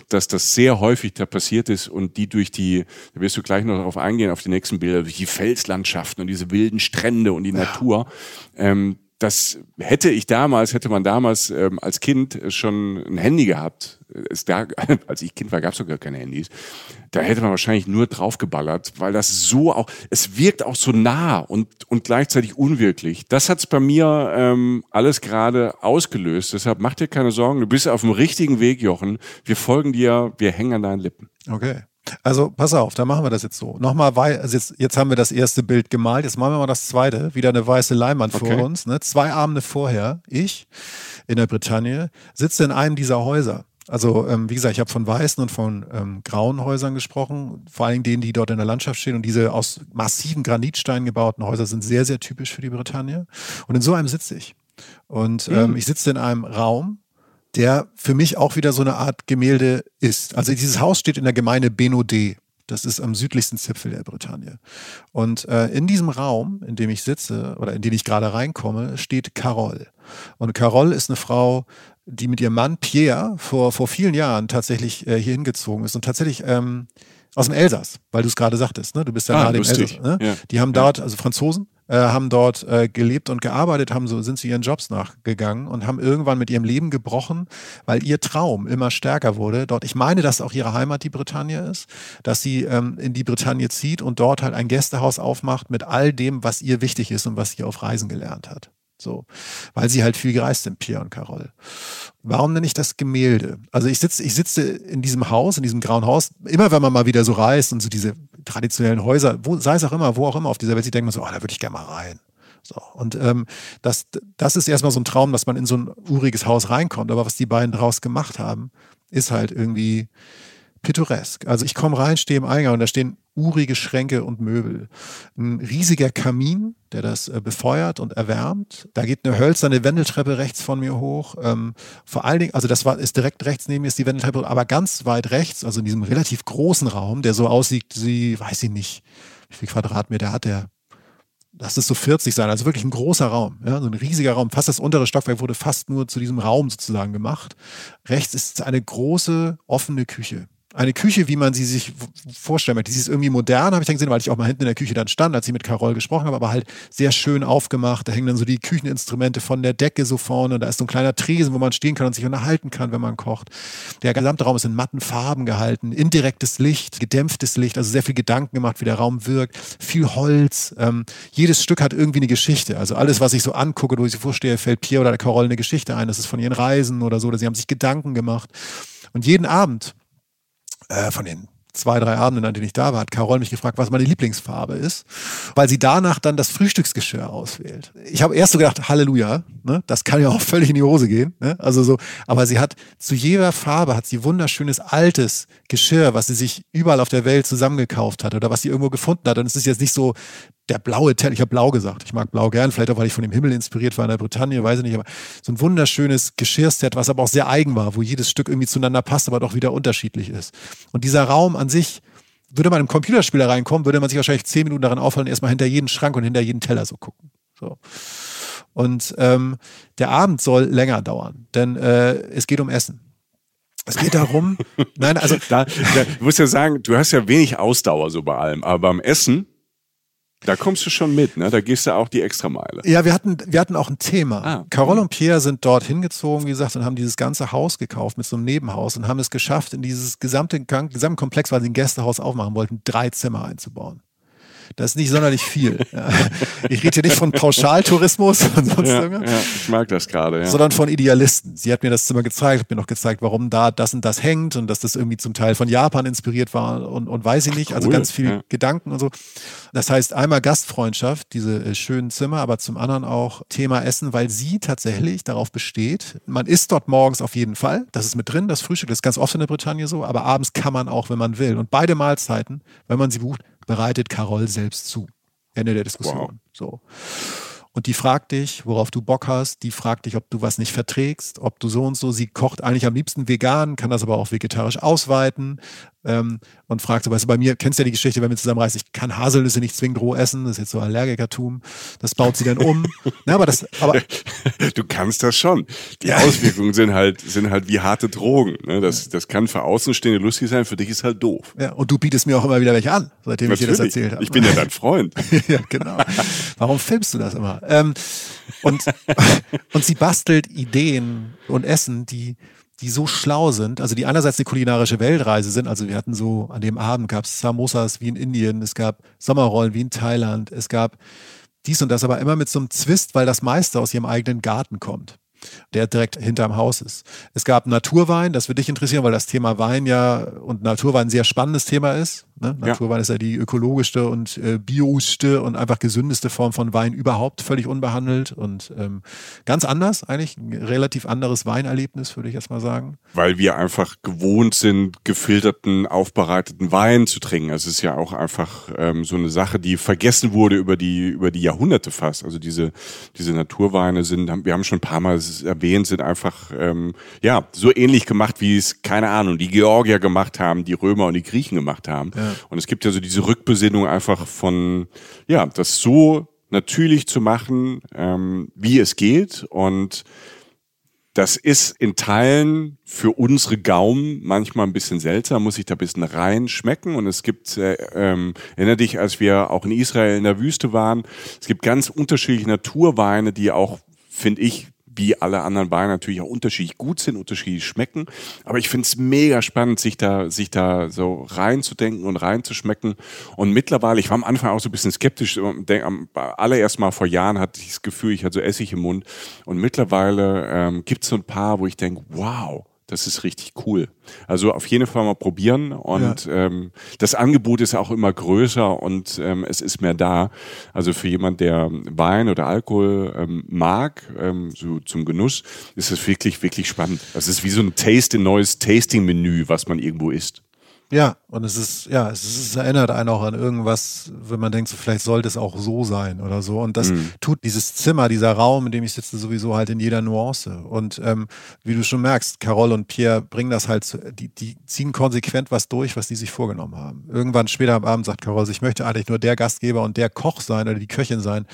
dass das sehr häufig da passiert ist und die durch die, da wirst du gleich noch darauf eingehen, auf die nächsten Bilder, durch die Felslandschaften und diese wilden Strände und die ja. Natur, ähm, das hätte ich damals, hätte man damals ähm, als Kind schon ein Handy gehabt. Es da, als ich Kind war, gab es sogar keine Handys. Da hätte man wahrscheinlich nur draufgeballert, weil das so auch, es wirkt auch so nah und, und gleichzeitig unwirklich. Das hat's bei mir ähm, alles gerade ausgelöst. Deshalb mach dir keine Sorgen, du bist auf dem richtigen Weg, Jochen. Wir folgen dir, wir hängen an deinen Lippen. Okay. Also pass auf, da machen wir das jetzt so. Nochmal, also jetzt, jetzt haben wir das erste Bild gemalt, jetzt machen wir mal das zweite. Wieder eine weiße Leinwand okay. vor uns. Ne? Zwei Abende vorher, ich in der Bretagne, sitze in einem dieser Häuser. Also ähm, wie gesagt, ich habe von weißen und von ähm, grauen Häusern gesprochen, vor allen Dingen denen, die dort in der Landschaft stehen. Und diese aus massiven Granitsteinen gebauten Häuser sind sehr, sehr typisch für die Bretagne. Und in so einem sitze ich. Und ähm, mhm. ich sitze in einem Raum, der für mich auch wieder so eine Art Gemälde ist. Also dieses Haus steht in der Gemeinde Benodé. Das ist am südlichsten Zipfel der Bretagne. Und äh, in diesem Raum, in dem ich sitze oder in den ich gerade reinkomme, steht Carol. Und Carol ist eine Frau, die mit ihrem Mann Pierre vor, vor vielen Jahren tatsächlich äh, hier hingezogen ist und tatsächlich ähm, aus dem Elsass, weil du es gerade sagtest, ne? Du bist ja ah, nahe dem Elsass. Ne? Ja. Die haben dort, also Franzosen, äh, haben dort äh, gelebt und gearbeitet, haben so, sind zu ihren Jobs nachgegangen und haben irgendwann mit ihrem Leben gebrochen, weil ihr Traum immer stärker wurde. Dort, ich meine, dass auch ihre Heimat die Bretagne ist, dass sie ähm, in die Bretagne zieht und dort halt ein Gästehaus aufmacht mit all dem, was ihr wichtig ist und was sie auf Reisen gelernt hat. So, weil sie halt viel gereist sind, Pierre und Carol. Warum nenne ich das Gemälde? Also ich sitze, ich sitze in diesem Haus, in diesem grauen Haus, immer wenn man mal wieder so reist und so diese traditionellen Häuser, wo, sei es auch immer, wo auch immer auf dieser Welt, ich denke mir so, oh, da würde ich gerne mal rein. So, und ähm, das, das ist erstmal so ein Traum, dass man in so ein uriges Haus reinkommt. Aber was die beiden draus gemacht haben, ist halt irgendwie pittoresk. Also ich komme rein, stehe im Eingang und da stehen urige Schränke und Möbel. Ein riesiger Kamin, der das äh, befeuert und erwärmt. Da geht eine hölzerne Wendeltreppe rechts von mir hoch. Ähm, vor allen Dingen, also das war, ist direkt rechts neben mir ist die Wendeltreppe, aber ganz weit rechts, also in diesem relativ großen Raum, der so aussieht, wie, weiß ich nicht, wie viel Quadratmeter hat der? Lass es so 40 sein, also wirklich ein großer Raum, ja, so ein riesiger Raum. Fast das untere Stockwerk wurde fast nur zu diesem Raum sozusagen gemacht. Rechts ist eine große offene Küche eine Küche, wie man sie sich vorstellen möchte. Sie ist irgendwie modern, habe ich dann gesehen, weil ich auch mal hinten in der Küche dann stand, als ich mit Carol gesprochen habe, aber halt sehr schön aufgemacht. Da hängen dann so die Kücheninstrumente von der Decke so vorne. Da ist so ein kleiner Tresen, wo man stehen kann und sich unterhalten kann, wenn man kocht. Der gesamte Raum ist in matten Farben gehalten, indirektes Licht, gedämpftes Licht, also sehr viel Gedanken gemacht, wie der Raum wirkt. Viel Holz. Ähm, jedes Stück hat irgendwie eine Geschichte. Also alles, was ich so angucke, wo ich so vorstehe, fällt Pierre oder der Carol eine Geschichte ein. Das ist von ihren Reisen oder so, oder sie haben sich Gedanken gemacht. Und jeden Abend äh, von den zwei, drei Abenden, an denen ich da war, hat Carol mich gefragt, was meine Lieblingsfarbe ist, weil sie danach dann das Frühstücksgeschirr auswählt. Ich habe erst so gedacht, Halleluja, ne? das kann ja auch völlig in die Hose gehen. Ne? Also so, aber sie hat zu jeder Farbe hat sie wunderschönes altes Geschirr, was sie sich überall auf der Welt zusammengekauft hat oder was sie irgendwo gefunden hat. Und es ist jetzt nicht so der blaue Teller, ich habe blau gesagt, ich mag blau gern, vielleicht auch, weil ich von dem Himmel inspiriert war in der Bretagne, weiß ich nicht, aber so ein wunderschönes Geschirrset, was aber auch sehr eigen war, wo jedes Stück irgendwie zueinander passt, aber doch wieder unterschiedlich ist. Und dieser Raum an sich, würde man im Computerspieler reinkommen, würde man sich wahrscheinlich zehn Minuten daran aufhalten, erstmal hinter jeden Schrank und hinter jeden Teller so gucken. So. Und ähm, der Abend soll länger dauern, denn äh, es geht um Essen. Es geht darum, nein, also. Da, da, du musst ja sagen, du hast ja wenig Ausdauer so bei allem, aber beim Essen da kommst du schon mit, ne? Da gehst du auch die Extrameile. Ja, wir hatten, wir hatten auch ein Thema. Ah, Carol und Pierre sind dort hingezogen, wie gesagt, und haben dieses ganze Haus gekauft mit so einem Nebenhaus und haben es geschafft, in dieses gesamte, gesamte Komplex, weil sie ein Gästehaus aufmachen wollten, drei Zimmer einzubauen. Das ist nicht sonderlich viel. Ich rede hier nicht von Pauschaltourismus und sonst ja, ja, ich mag das gerade, ja. sondern von Idealisten. Sie hat mir das Zimmer gezeigt, hat mir noch gezeigt, warum da das und das hängt und dass das irgendwie zum Teil von Japan inspiriert war und, und weiß ich nicht. Also cool. Also ganz viel ja. Gedanken und so. Das heißt einmal Gastfreundschaft, diese äh, schönen Zimmer, aber zum anderen auch Thema Essen, weil sie tatsächlich darauf besteht, man isst dort morgens auf jeden Fall, das ist mit drin, das Frühstück, das ist ganz oft in der Bretagne so, aber abends kann man auch, wenn man will. Und beide Mahlzeiten, wenn man sie bucht, bereitet Carol selbst zu. Ende der Diskussion. Wow. So. Und die fragt dich, worauf du Bock hast. Die fragt dich, ob du was nicht verträgst, ob du so und so. Sie kocht eigentlich am liebsten vegan, kann das aber auch vegetarisch ausweiten ähm, und fragt so, weißt du, bei mir, kennst du ja die Geschichte, wenn wir zusammenreisen, ich kann Haselnüsse nicht zwingend roh essen, das ist jetzt so Allergikertum, das baut sie dann um. Na, aber das, aber du kannst das schon. Die ja. Auswirkungen sind halt, sind halt wie harte Drogen. Ne? Das, das kann für Außenstehende lustig sein, für dich ist halt doof. Ja, und du bietest mir auch immer wieder welche an, seitdem Natürlich. ich dir das erzählt habe. Ich bin ja dein Freund. ja, genau. Warum filmst du das immer? Ähm, und, und sie bastelt Ideen und Essen, die die so schlau sind, also die einerseits eine kulinarische Weltreise sind, also wir hatten so, an dem Abend gab es Samosas wie in Indien, es gab Sommerrollen wie in Thailand, es gab dies und das, aber immer mit so einem Zwist, weil das meiste aus ihrem eigenen Garten kommt der direkt hinterm Haus ist. Es gab Naturwein, das würde dich interessieren, weil das Thema Wein ja und Naturwein ein sehr spannendes Thema ist. Ne? Naturwein ja. ist ja die ökologischste und äh, bioste und einfach gesündeste Form von Wein überhaupt, völlig unbehandelt und ähm, ganz anders, eigentlich ein relativ anderes Weinerlebnis, würde ich erst mal sagen. Weil wir einfach gewohnt sind, gefilterten, aufbereiteten Wein zu trinken. Also es ist ja auch einfach ähm, so eine Sache, die vergessen wurde über die, über die Jahrhunderte fast. Also diese, diese Naturweine sind, wir haben schon ein paar Mal erwähnt, sind einfach ähm, ja so ähnlich gemacht, wie es, keine Ahnung, die Georgier gemacht haben, die Römer und die Griechen gemacht haben. Ja Und es gibt ja so diese Rückbesinnung einfach von, ja, das so natürlich zu machen, ähm, wie es geht und das ist in Teilen für unsere Gaumen manchmal ein bisschen seltsam, muss ich da ein bisschen reinschmecken. Und es gibt, äh, ähm, erinnere dich, als wir auch in Israel in der Wüste waren, es gibt ganz unterschiedliche Naturweine, die auch, finde ich, wie alle anderen Weine natürlich auch unterschiedlich gut sind, unterschiedlich schmecken. Aber ich finde es mega spannend, sich da, sich da so reinzudenken und reinzuschmecken. Und mittlerweile, ich war am Anfang auch so ein bisschen skeptisch. Am allererst Mal vor Jahren hatte ich das Gefühl, ich hatte so Essig im Mund. Und mittlerweile ähm, gibt es so ein paar, wo ich denke, wow, das ist richtig cool. Also auf jeden Fall mal probieren und ja. ähm, das Angebot ist auch immer größer und ähm, es ist mehr da. Also für jemand, der Wein oder Alkohol ähm, mag, ähm, so zum Genuss, ist es wirklich, wirklich spannend. Das ist wie so ein Taste, ein neues Tasting-Menü, was man irgendwo isst. Ja, und es ist, ja, es, ist, es erinnert einen auch an irgendwas, wenn man denkt, so, vielleicht sollte es auch so sein oder so. Und das mhm. tut dieses Zimmer, dieser Raum, in dem ich sitze, sowieso halt in jeder Nuance. Und ähm, wie du schon merkst, Carol und Pierre bringen das halt, zu, die, die ziehen konsequent was durch, was die sich vorgenommen haben. Irgendwann später am Abend sagt Carol, ich möchte eigentlich nur der Gastgeber und der Koch sein oder die Köchin sein,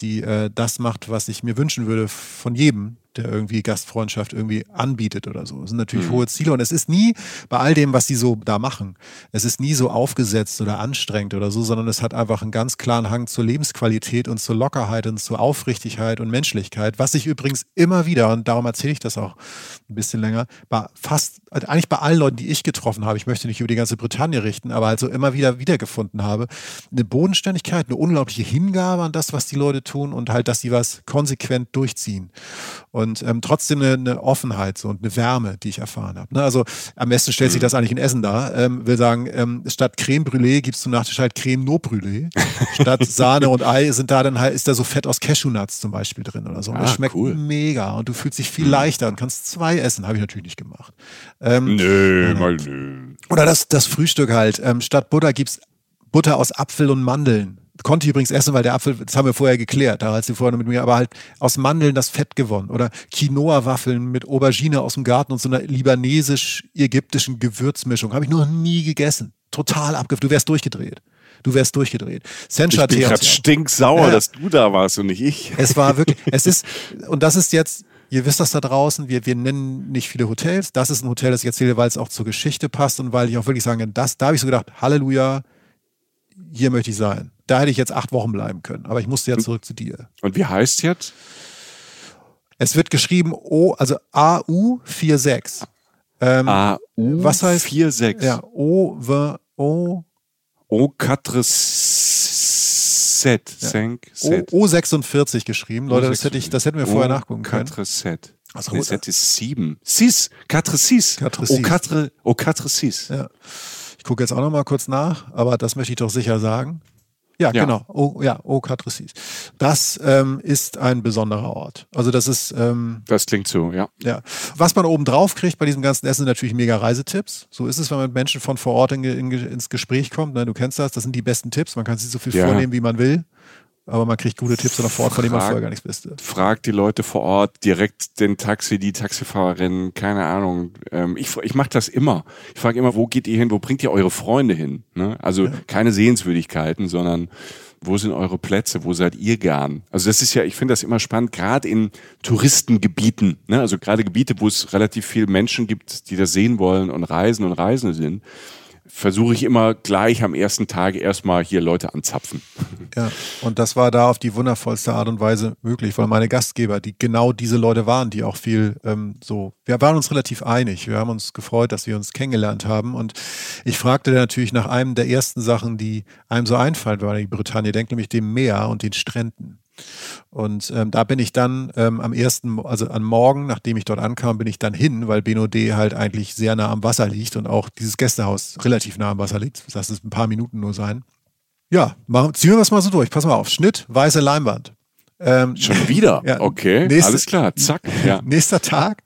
die äh, das macht, was ich mir wünschen würde von jedem, der irgendwie Gastfreundschaft irgendwie anbietet oder so. Das sind natürlich mhm. hohe Ziele und es ist nie bei all dem, was sie so da machen, es ist nie so aufgesetzt oder anstrengend oder so, sondern es hat einfach einen ganz klaren Hang zur Lebensqualität und zur Lockerheit und zur Aufrichtigkeit und Menschlichkeit, was sich übrigens immer wieder, und darum erzähle ich das auch ein bisschen länger, bei fast, also eigentlich bei allen Leuten, die ich getroffen habe, ich möchte nicht über die ganze Bretagne richten, aber also immer wieder wiedergefunden habe, eine Bodenständigkeit, eine unglaubliche Hingabe an das, was die Leute tun und halt, dass sie was konsequent durchziehen. Und und ähm, trotzdem eine, eine, Offenheit so, und eine Wärme, die ich erfahren habe. Ne? Also am besten stellt sich mhm. das eigentlich in Essen dar. Ähm, will sagen, ähm, statt Creme Brûlée gibt es zum Nachtisch halt Creme No Brûlée. statt Sahne und Ei sind da dann halt, ist da so Fett aus Cashewnuts zum Beispiel drin oder so. Und ah, das schmeckt cool. mega und du fühlst dich viel mhm. leichter und kannst zwei essen. Habe ich natürlich nicht gemacht. Ähm, nö, äh, mal nö. Oder das, das Frühstück halt. Ähm, statt Butter gibt es Butter aus Apfel und Mandeln konnte ich übrigens essen, weil der Apfel, das haben wir vorher geklärt, da hat sie vorher mit mir, aber halt aus Mandeln das Fett gewonnen. Oder Quinoa-Waffeln mit Aubergine aus dem Garten und so einer libanesisch-ägyptischen Gewürzmischung. Habe ich noch nie gegessen. Total abgef. Du wärst durchgedreht. Du wärst durchgedreht. Sencha ich bin gerade stinksauer, ja. dass du da warst und nicht ich. Es war wirklich, es ist, und das ist jetzt, ihr wisst das da draußen, wir, wir nennen nicht viele Hotels. Das ist ein Hotel, das ich erzähle, weil es auch zur Geschichte passt und weil ich auch wirklich sage, das, da habe ich so gedacht, Halleluja, hier möchte ich sein. Da hätte ich jetzt acht Wochen bleiben können, aber ich musste ja zurück zu dir. Und wie heißt jetzt? Es wird geschrieben O, also AU46. Ähm, AU was heißt 46? Ja, O, V, O. O, 4, Set. Ja. O, O46 geschrieben. Leute, das, hätte ich, das hätten wir vorher nachgucken können. 4, Set. Also, nee, Set ist 7. 6. 4, 6. O, 4, 6. Ja. Ich gucke jetzt auch noch mal kurz nach, aber das möchte ich doch sicher sagen. Ja, ja. genau. Oh, ja, Au Catricis. Das ähm, ist ein besonderer Ort. Also das ist. Ähm, das klingt so, ja. Ja. Was man oben drauf kriegt bei diesem ganzen Essen sind natürlich mega Reisetipps. So ist es, wenn man mit Menschen von vor Ort in, in, ins Gespräch kommt. Ne, du kennst das. Das sind die besten Tipps. Man kann sich so viel ja. vornehmen, wie man will aber man kriegt gute Tipps vor Ort, von denen man vorher gar nichts wusste. Fragt die Leute vor Ort, direkt den Taxi, die Taxifahrerin, keine Ahnung. Ähm, ich ich mache das immer. Ich frage immer, wo geht ihr hin, wo bringt ihr eure Freunde hin? Ne? Also ja. keine Sehenswürdigkeiten, sondern wo sind eure Plätze, wo seid ihr gern? Also das ist ja, ich finde das immer spannend, gerade in Touristengebieten, ne? also gerade Gebiete, wo es relativ viele Menschen gibt, die das sehen wollen und reisen und Reisende sind versuche ich immer gleich am ersten Tag erstmal hier Leute anzapfen. Ja, und das war da auf die wundervollste Art und Weise möglich, weil meine Gastgeber, die genau diese Leute waren, die auch viel ähm, so, wir waren uns relativ einig. Wir haben uns gefreut, dass wir uns kennengelernt haben. Und ich fragte natürlich nach einem der ersten Sachen, die einem so einfallen, weil die Bretagne denkt, nämlich dem Meer und den Stränden. Und ähm, da bin ich dann ähm, am ersten, also am Morgen, nachdem ich dort ankam, bin ich dann hin, weil Benode halt eigentlich sehr nah am Wasser liegt und auch dieses Gästehaus relativ nah am Wasser liegt. Das heißt, es ein paar Minuten nur sein. Ja, machen, ziehen wir das mal so durch. Pass mal auf. Schnitt, weiße Leinwand. Ähm, Schon wieder? Ja, okay, nächste, alles klar, zack. Ja. Nächster Tag,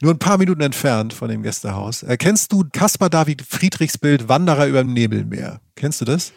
nur ein paar Minuten entfernt von dem Gästehaus. Äh, kennst du Caspar David Friedrichs Bild Wanderer über dem Nebelmeer? Kennst du das?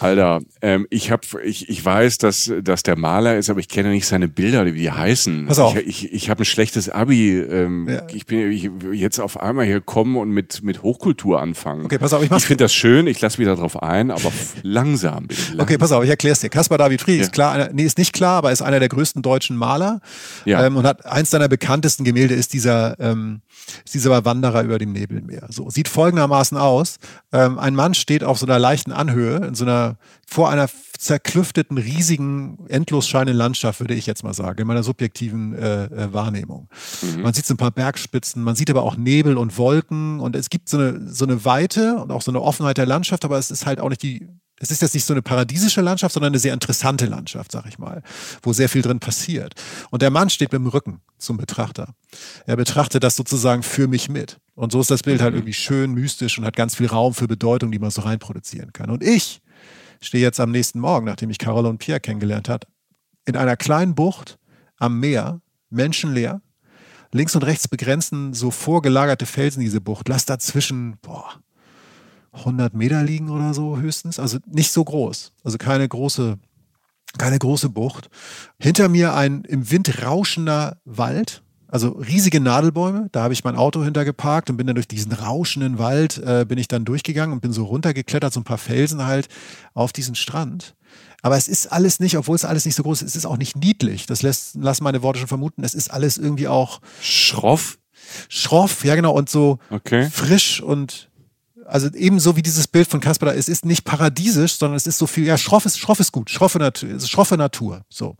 Alter, ähm, ich hab, ich, ich weiß, dass, dass der Maler ist, aber ich kenne nicht seine Bilder, wie die heißen. Pass auf. Ich, ich, ich habe ein schlechtes Abi. Ähm, Ja. Ich bin ich, jetzt auf einmal hier kommen und mit, mit Hochkultur anfangen. Okay, pass auf, ich mach's- Ich finde das schön, ich lasse mich darauf ein, aber langsam bitte. Langsam. Okay, pass auf, ich erkläre es dir. Kaspar David Fried Ja. ist klar, einer, nee, ist nicht klar, aber ist einer der größten deutschen Maler Ja. ähm, und hat eins seiner bekanntesten Gemälde ist dieser, ähm, ist dieser Wanderer über dem Nebelmeer. So sieht folgendermaßen aus: ähm, Ein Mann steht auf so einer leichten Anhöhe in so einer vor einer zerklüfteten, riesigen, endlos scheinenden Landschaft, würde ich jetzt mal sagen, in meiner subjektiven äh, äh, Wahrnehmung. Man sieht so ein paar Bergspitzen, man sieht aber auch Nebel und Wolken und es gibt so eine, so eine Weite und auch so eine Offenheit der Landschaft, aber es ist halt auch nicht die, es ist jetzt nicht so eine paradiesische Landschaft, sondern eine sehr interessante Landschaft, sag ich mal, wo sehr viel drin passiert. Und der Mann steht mit dem Rücken zum Betrachter. Er betrachtet das sozusagen für mich mit. Und so ist das Bild halt irgendwie schön, mystisch und hat ganz viel Raum für Bedeutung, die man so reinproduzieren kann. Und ich stehe jetzt am nächsten Morgen, nachdem ich Carole und Pierre kennengelernt hat, in einer kleinen Bucht am Meer, menschenleer. Links und rechts begrenzen so vorgelagerte Felsen diese Bucht. Lass dazwischen, boah, 100 Meter liegen oder so höchstens. Also nicht so groß. Also keine große, keine große Bucht. Hinter mir ein im Wind rauschender Wald. Also riesige Nadelbäume. Da habe ich mein Auto hinter geparkt und bin dann durch diesen rauschenden Wald, äh, bin ich dann durchgegangen und bin so runtergeklettert, so ein paar Felsen halt auf diesen Strand. Aber es ist alles nicht, obwohl es alles nicht so groß ist, es ist auch nicht niedlich. Das lässt, lassen meine Worte schon vermuten. Es ist alles irgendwie auch Schroff? schroff, ja genau, und so Okay. frisch und also ebenso wie dieses Bild von Kasper da, es ist nicht paradiesisch, sondern es ist so viel, ja, schroff ist, schroff ist gut, schroffe Natur, schroffe Natur, so.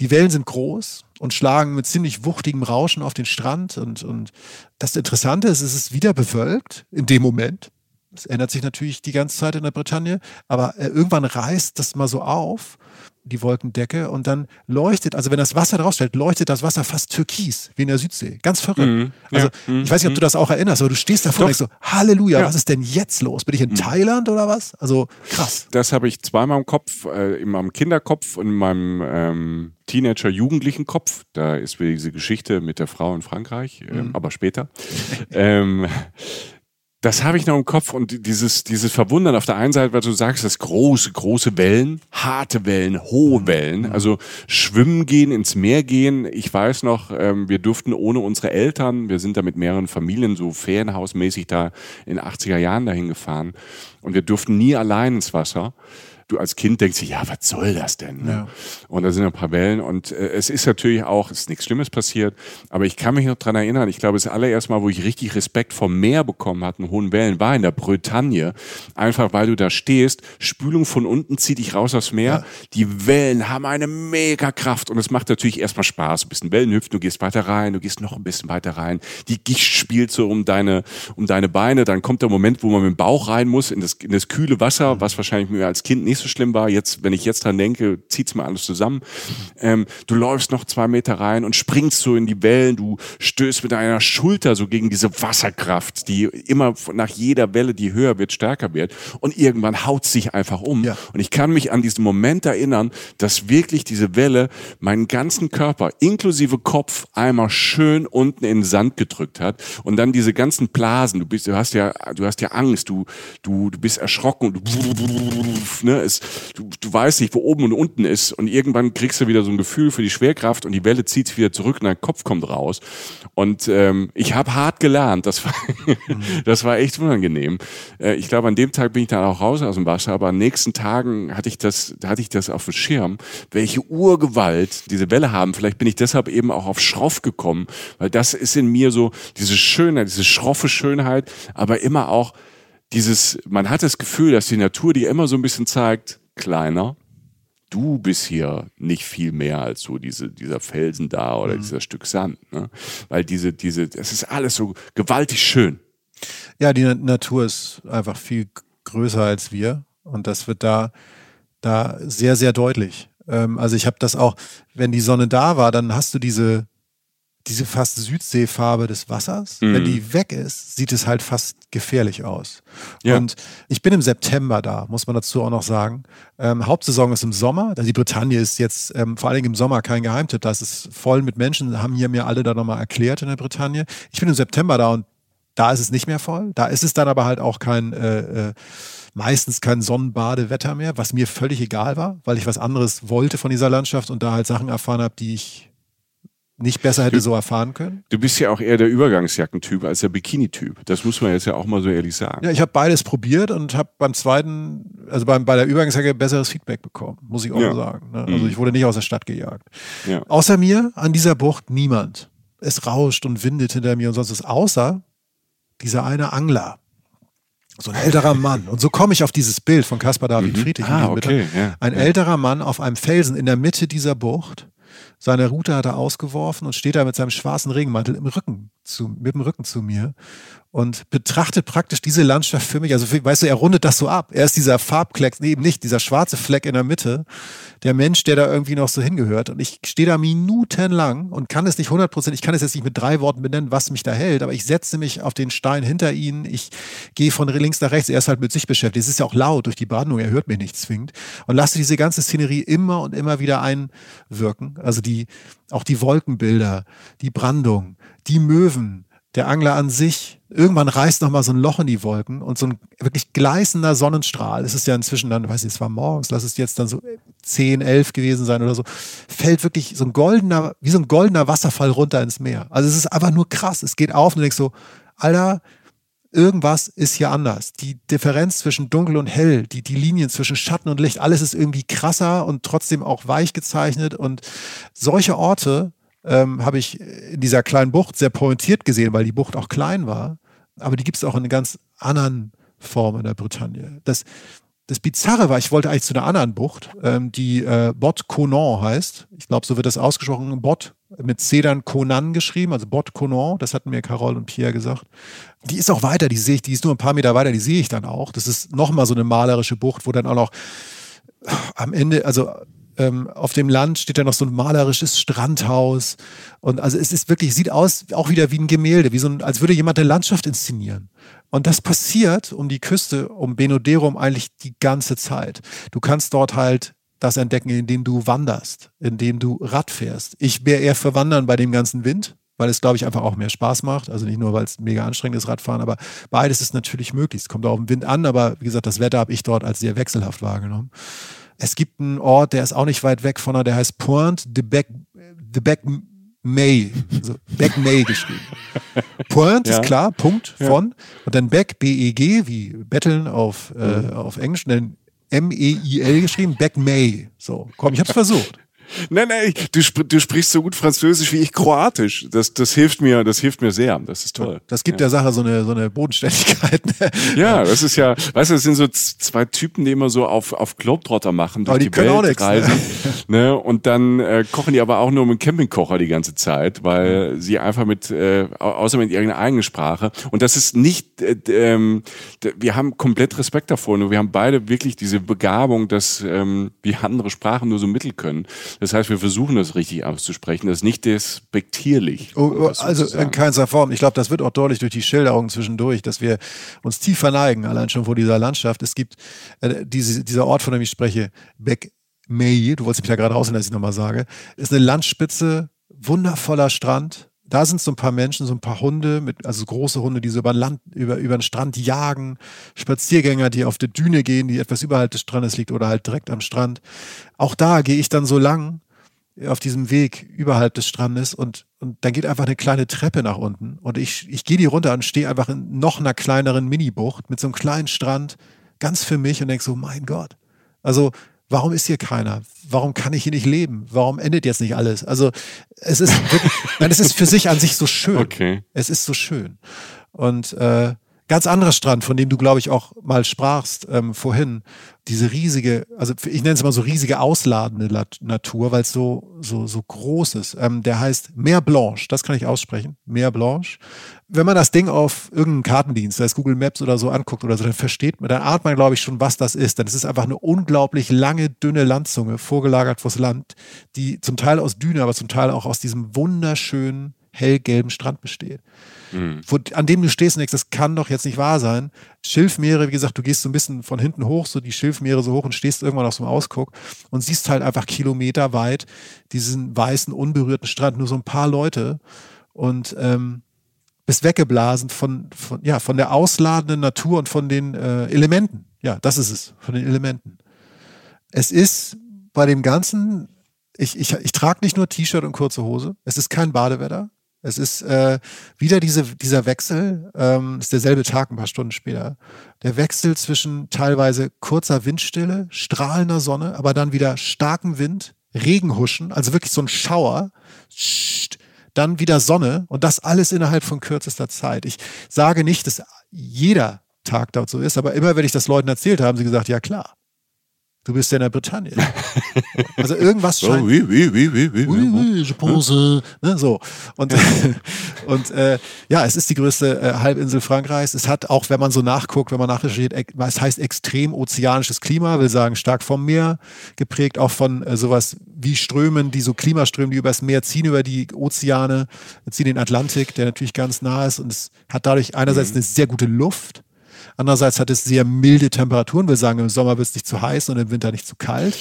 Die Wellen sind groß und schlagen mit ziemlich wuchtigem Rauschen auf den Strand und, und das Interessante ist, es ist wieder bewölkt in dem Moment. Es ändert sich natürlich die ganze Zeit in der Bretagne, aber äh, irgendwann reißt das mal so auf, die Wolkendecke, und dann leuchtet, also wenn das Wasser draufstellt, leuchtet das Wasser fast türkis, wie in der Südsee. Ganz verrückt. Mhm. Also, Ja. Mhm. ich weiß nicht, ob du das auch erinnerst, aber du stehst davor und denkst so, Halleluja, Ja. Mhm. was ist denn jetzt los? Bin ich in Thailand oder was? Also, krass. Das habe ich zweimal im Kopf, äh, in meinem Kinderkopf und in meinem ähm, Teenager-Jugendlichen Kopf. Da ist wieder diese Geschichte mit der Frau in Frankreich, ähm, aber später. ähm, das habe ich noch im Kopf und dieses, dieses Verwundern auf der einen Seite, weil du sagst, das große, große Wellen, harte Wellen, hohe Wellen, also schwimmen gehen, ins Meer gehen. Ich weiß noch, ähm, wir durften ohne unsere Eltern, wir sind da mit mehreren Familien so ferienhausmäßig da in den 80er Jahren dahin gefahren und wir durften nie allein ins Wasser. Du als Kind denkst ja, was soll das denn? Ne? Ja. Und da sind ein paar Wellen und äh, es ist natürlich auch, es ist nichts Schlimmes passiert, aber ich kann mich noch dran erinnern, ich glaube, das allererste Mal, wo ich richtig Respekt vom Meer bekommen hatte, in hohen Wellen, war in der Bretagne. Einfach weil du da stehst, Spülung von unten zieht dich raus aufs Meer, die Wellen haben eine mega Kraft und es macht natürlich erstmal Spaß. Du bist ein Wellenhüpfen, du gehst weiter rein, du gehst noch ein bisschen weiter rein, die Gicht spielt so um deine, um deine Beine, dann kommt der Moment, wo man mit dem Bauch rein muss in das, in das kühle Wasser, was wahrscheinlich mir als Kind nicht so schlimm war. Jetzt, wenn ich jetzt dran denke, zieht's mir alles zusammen. Ähm, du läufst noch zwei Meter rein und springst so in die Wellen. Du stößt mit deiner Schulter so gegen diese Wasserkraft, die immer nach jeder Welle, die höher wird, stärker wird. Und irgendwann haut sich einfach um. Ja. Und ich kann mich an diesen Moment erinnern, dass wirklich diese Welle meinen ganzen Körper, inklusive Kopf, einmal schön unten in den Sand gedrückt hat. Und dann diese ganzen Blasen. Du bist, du hast ja, du hast ja Angst. Du, du, du bist erschrocken du, ne, es, du, du weißt nicht, wo oben und unten ist. Und irgendwann kriegst du wieder so ein Gefühl für die Schwerkraft und die Welle zieht wieder zurück und dein Kopf kommt raus. Und ähm, ich habe hart gelernt. Das war, das war echt unangenehm. Äh, ich glaube, an dem Tag bin ich dann auch raus aus dem Wasser, aber an den nächsten Tagen hatte ich das, hatte ich das auf dem Schirm, welche Urgewalt diese Welle haben. Vielleicht bin ich deshalb eben auch auf Schroff gekommen, weil das ist in mir so diese Schönheit, diese schroffe Schönheit, aber immer auch dieses, man hat das Gefühl, dass die Natur dir immer so ein bisschen zeigt, kleiner, du bist hier nicht viel mehr als so diese, dieser Felsen da oder dieser Stück Sand. Ne? Weil diese, diese, es ist alles so gewaltig schön. Ja, die Na- Natur ist einfach viel größer als wir und das wird da, da sehr, sehr deutlich. Ähm, also ich habe das auch, wenn die Sonne da war, dann hast du diese, diese fast Südseefarbe des Wassers. Mhm. Wenn die weg ist, sieht es halt fast gefährlich aus. Ja. Und ich bin im September da, muss man dazu auch noch sagen. Ähm, Hauptsaison ist im Sommer. Also die Bretagne ist jetzt ähm, vor allen Dingen im Sommer kein Geheimtipp. Da ist es voll mit Menschen, haben hier mir alle da nochmal erklärt in der Bretagne. Ich bin im September da und Da ist es nicht mehr voll. Da ist es dann aber halt auch kein, äh, äh, meistens kein Sonnenbadewetter mehr, was mir völlig egal war, weil ich was anderes wollte von dieser Landschaft und da halt Sachen erfahren habe, die ich nicht besser hätte so erfahren können. Du bist ja auch eher der Übergangsjackentyp als der Bikini-Typ. Das muss man jetzt ja auch mal so ehrlich sagen. Ja, ich habe beides probiert und habe beim zweiten, also beim, bei der Übergangsjacke besseres Feedback bekommen, muss ich auch ja. sagen. Ne? Also mhm. ich wurde nicht aus der Stadt gejagt. Ja. Außer mir an dieser Bucht niemand. Es rauscht und windet hinter mir und sonst was, außer dieser eine Angler. So ein älterer Mann. Und so komme ich auf dieses Bild von Caspar David mhm. Friedrich. Ah, okay. Ja. Ein älterer Mann auf einem Felsen in der Mitte dieser Bucht seine Route hat er ausgeworfen und steht da mit seinem schwarzen Regenmantel im Rücken zu, mit dem Rücken zu mir und betrachtet praktisch diese Landschaft für mich. Also, weißt du, er rundet das so ab. Er ist dieser Farbklecks, nee, eben nicht, dieser schwarze Fleck in der Mitte, der Mensch, der da irgendwie noch so hingehört. Und ich stehe da minutenlang und kann es nicht hundertprozentig, ich kann es jetzt nicht mit drei Worten benennen, was mich da hält, aber ich setze mich auf den Stein hinter ihn. Ich gehe von links nach rechts. Er ist halt mit sich beschäftigt. Es ist ja auch laut durch die Brandung. Er hört mich nicht zwingend. Und lasse diese ganze Szenerie immer und immer wieder einwirken. Also die, auch die Wolkenbilder, die Brandung, die Möwen, der Angler an sich, irgendwann reißt nochmal so ein Loch in die Wolken und so ein wirklich gleißender Sonnenstrahl, es ist ja inzwischen dann, weiß ich, es war morgens, lass es jetzt dann so 10, 11 gewesen sein oder so, fällt wirklich so ein goldener, wie so ein goldener Wasserfall runter ins Meer. Also es ist einfach nur krass. Es geht auf und du denkst so, Alter, irgendwas ist hier anders. Die Differenz zwischen dunkel und hell, die, die Linien zwischen Schatten und Licht, alles ist irgendwie krasser und trotzdem auch weich gezeichnet. Und solche Orte ähm, habe ich in dieser kleinen Bucht sehr pointiert gesehen, weil die Bucht auch klein war. Aber die gibt es auch in ganz anderen Formen in der Bretagne. Das, das Bizarre war, ich wollte eigentlich zu einer anderen Bucht, ähm, die äh, Bot Conan heißt. Ich glaube, so wird das ausgesprochen. Bot mit Cedern Conan geschrieben, also Bot Conan. Das hatten mir Carol und Pierre gesagt. Die ist auch weiter, die sehe ich, die ist nur ein paar Meter weiter, die sehe ich dann auch. Das ist nochmal so eine malerische Bucht, wo dann auch noch am Ende, also ähm, auf dem Land steht da noch so ein malerisches Strandhaus. Und also es ist wirklich, sieht aus auch wieder wie ein Gemälde, wie so ein, als würde jemand eine Landschaft inszenieren. Und das passiert um die Küste, um Benoderum eigentlich die ganze Zeit. Du kannst dort halt das entdecken, indem du wanderst, indem du Rad fährst. Ich wäre eher für Wandern bei dem ganzen Wind, weil es, glaube ich, einfach auch mehr Spaß macht. Also nicht nur, weil es mega anstrengend ist, Radfahren, aber beides ist natürlich möglich. Es kommt auch den Wind an, aber wie gesagt, das Wetter habe ich dort als sehr wechselhaft wahrgenommen. Es gibt einen Ort, der ist auch nicht weit weg von da, der heißt Pointe de Bec, de Bec May, also Bec May geschrieben. Pointe ja. ist klar, Punkt von und dann Bec, B-E-G, wie Betteln auf, äh, mhm. auf Englisch, dann M-E-I-L geschrieben, Bec May. So, komm, ich hab's versucht. Nein, nein, du, sp du sprichst so gut Französisch wie ich Kroatisch. Das, das hilft mir, das hilft mir sehr. Das ist toll. Das gibt ja. der Sache so eine, so eine Bodenständigkeit. Ja, das ist ja, weißt du, das sind so zwei Typen, die immer so auf, auf Globetrotter machen, durch aber die, die Welt nix, reisen. Ne? ne? Und dann äh, kochen die aber auch nur mit dem Campingkocher die ganze Zeit, weil mhm. sie einfach mit, äh, außer mit ihrer eigenen Sprache. Und das ist nicht, äh, ähm, wir haben komplett Respekt davor. Nur wir haben beide wirklich diese Begabung, dass ähm, wir andere Sprachen nur so mittel können. Das heißt, wir versuchen das richtig auszusprechen. Das ist nicht despektierlich. Oh, also in keinster Form. Ich glaube, das wird auch deutlich durch die Schilderungen zwischendurch, dass wir uns tief verneigen, allein schon vor dieser Landschaft. Es gibt äh, diese, dieser Ort, von dem ich spreche, Beck May, du wolltest mich da gerade rausnehmen, dass ich nochmal sage, ist eine Landspitze, wundervoller Strand, da sind so ein paar Menschen, so ein paar Hunde, mit, also große Hunde, die so über, Land, über, über den Strand jagen, Spaziergänger, die auf der Düne gehen, die etwas überhalb des Strandes liegt oder halt direkt am Strand. Auch da gehe ich dann so lang auf diesem Weg überhalb des Strandes und, und dann geht einfach eine kleine Treppe nach unten und ich, ich gehe die runter und stehe einfach in noch einer kleineren Mini-Bucht mit so einem kleinen Strand, ganz für mich und denke so, mein Gott. Also Warum ist hier keiner? Warum kann ich hier nicht leben? Warum endet jetzt nicht alles? Also es ist wirklich, nein, es ist für sich an sich so schön. Okay. Es ist so schön. Und äh, ganz anderer Strand, von dem du, glaube ich, auch mal sprachst ähm, vorhin. Diese riesige, also ich nenne es mal so riesige ausladende Natur, weil es so, so, so groß ist. Ähm, der heißt Mer Blanche, das kann ich aussprechen. Mer Blanche. Wenn man das Ding auf irgendeinem Kartendienst, sei es Google Maps oder so, anguckt oder so, dann versteht man, dann ahnt man, glaube ich, schon, was das ist. Denn es ist einfach eine unglaublich lange, dünne Landzunge, vorgelagert vors Land, die zum Teil aus Düne, aber zum Teil auch aus diesem wunderschönen, hellgelben Strand besteht mhm. wo, an dem du stehst und denkst, das kann doch jetzt nicht wahr sein. Schilfmeere, wie gesagt, du gehst so ein bisschen von hinten hoch, so die Schilfmeere so hoch und stehst irgendwann auf so einem Ausguck und siehst halt einfach kilometerweit diesen weißen, unberührten Strand, nur so ein paar Leute. Und ähm, bist weggeblasen von, von, ja, von der ausladenden Natur und von den äh, Elementen. Ja, das ist es, von den Elementen. Es ist bei dem Ganzen, ich, ich, ich trage nicht nur T-Shirt und kurze Hose. Es ist kein Badewetter. Es ist äh, wieder diese, dieser Wechsel, ähm, ist derselbe Tag ein paar Stunden später. Der Wechsel zwischen teilweise kurzer Windstille, strahlender Sonne, aber dann wieder starkem Wind, Regenhuschen, also wirklich so ein Schauer, dann wieder Sonne und das alles innerhalb von kürzester Zeit. Ich sage nicht, dass jeder Tag dort so ist, aber immer wenn ich das Leuten erzählt habe, haben sie gesagt, ja klar du bist ja in der Bretagne. also irgendwas scheint. Oh, oui, oui, oui, oui, oui, oui, oui, je pense. Ne, so. Und, und äh, ja, es ist die größte äh, Halbinsel Frankreichs. Es hat auch, wenn man so nachguckt, wenn man nachrecherchiert, es heißt extrem ozeanisches Klima, will sagen stark vom Meer geprägt, auch von äh, sowas wie Strömen, die so Klimaströme, die übers Meer ziehen, über die Ozeane, ziehen den Atlantik, der natürlich ganz nah ist. Und es hat dadurch einerseits mhm. eine sehr gute Luft Andererseits hat es sehr milde Temperaturen. Wir sagen, im Sommer wird es nicht zu heiß und im Winter nicht zu kalt.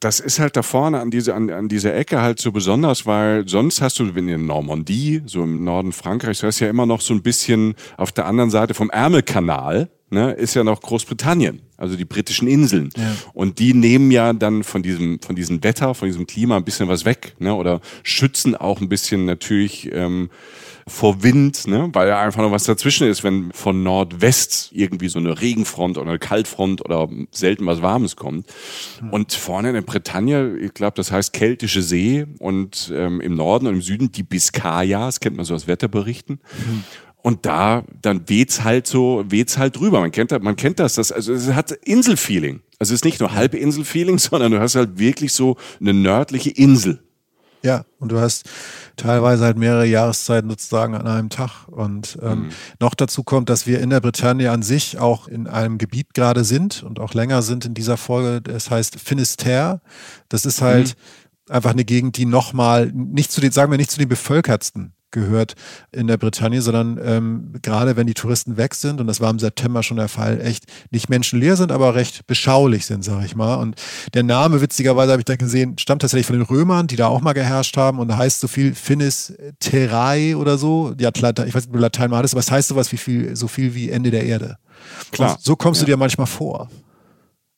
Das ist halt da vorne an, diese, an, an dieser Ecke halt so besonders, weil sonst hast du, wenn in Normandie, so im Norden Frankreichs, du hast ja immer noch so ein bisschen auf der anderen Seite vom Ärmelkanal, ne, ist ja noch Großbritannien, also die britischen Inseln. Ja. Und die nehmen ja dann von diesem, von diesem Wetter, von diesem Klima ein bisschen was weg, ne, oder schützen auch ein bisschen natürlich ähm, vor Wind, ne? weil ja einfach noch was dazwischen ist, wenn von Nordwest irgendwie so eine Regenfront oder eine Kaltfront oder selten was Warmes kommt. Und vorne in der Bretagne, ich glaube, das heißt Keltische See und ähm, im Norden und im Süden die Biskaya, das kennt man so aus Wetterberichten. Mhm. Und da, dann weht's halt so, weht's halt drüber. Man kennt, man kennt das, das, also es hat Inselfeeling. Also es ist nicht nur halbe Inselfeeling, sondern du hast halt wirklich so eine nördliche Insel. Ja, und du hast teilweise halt mehrere Jahreszeiten sozusagen an einem Tag. Und ähm, mhm. noch dazu kommt, dass wir in der Bretagne an sich auch in einem Gebiet gerade sind und auch länger sind in dieser Folge. Das heißt Finisterre. Das ist halt mhm. einfach eine Gegend, die nochmal nicht zu den, sagen wir nicht zu den bevölkertsten gehört in der Bretagne, sondern ähm, gerade wenn die Touristen weg sind, und das war im September schon der Fall, echt nicht menschenleer sind, aber recht beschaulich sind, sage ich mal. Und der Name, witzigerweise habe ich dann gesehen, stammt tatsächlich von den Römern, die da auch mal geherrscht haben und heißt so viel Finis Terrae oder so. Ja, ich weiß nicht, ob du Latein mal hattest, aber es heißt sowas wie viel, so viel wie Ende der Erde. Klar. Und so kommst ja. du dir manchmal vor.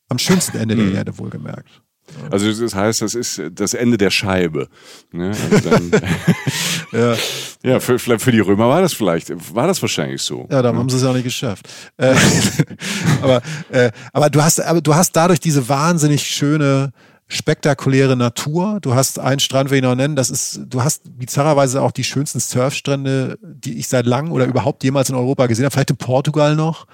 Am schönsten Ende der mhm. Erde, wohlgemerkt. Also das heißt, das ist das Ende der Scheibe. Ne? Also dann, ja, ja für, für die Römer war das vielleicht, war das wahrscheinlich so. Ja, dann ne? haben sie es auch nicht geschafft. Äh, aber, äh, aber, du hast, aber du hast dadurch diese wahnsinnig schöne, spektakuläre Natur. Du hast einen Strand, will ich noch nennen, das ist, du hast bizarrerweise auch die schönsten Surfstrände, die ich seit langem oder überhaupt jemals in Europa gesehen habe. Vielleicht in Portugal noch.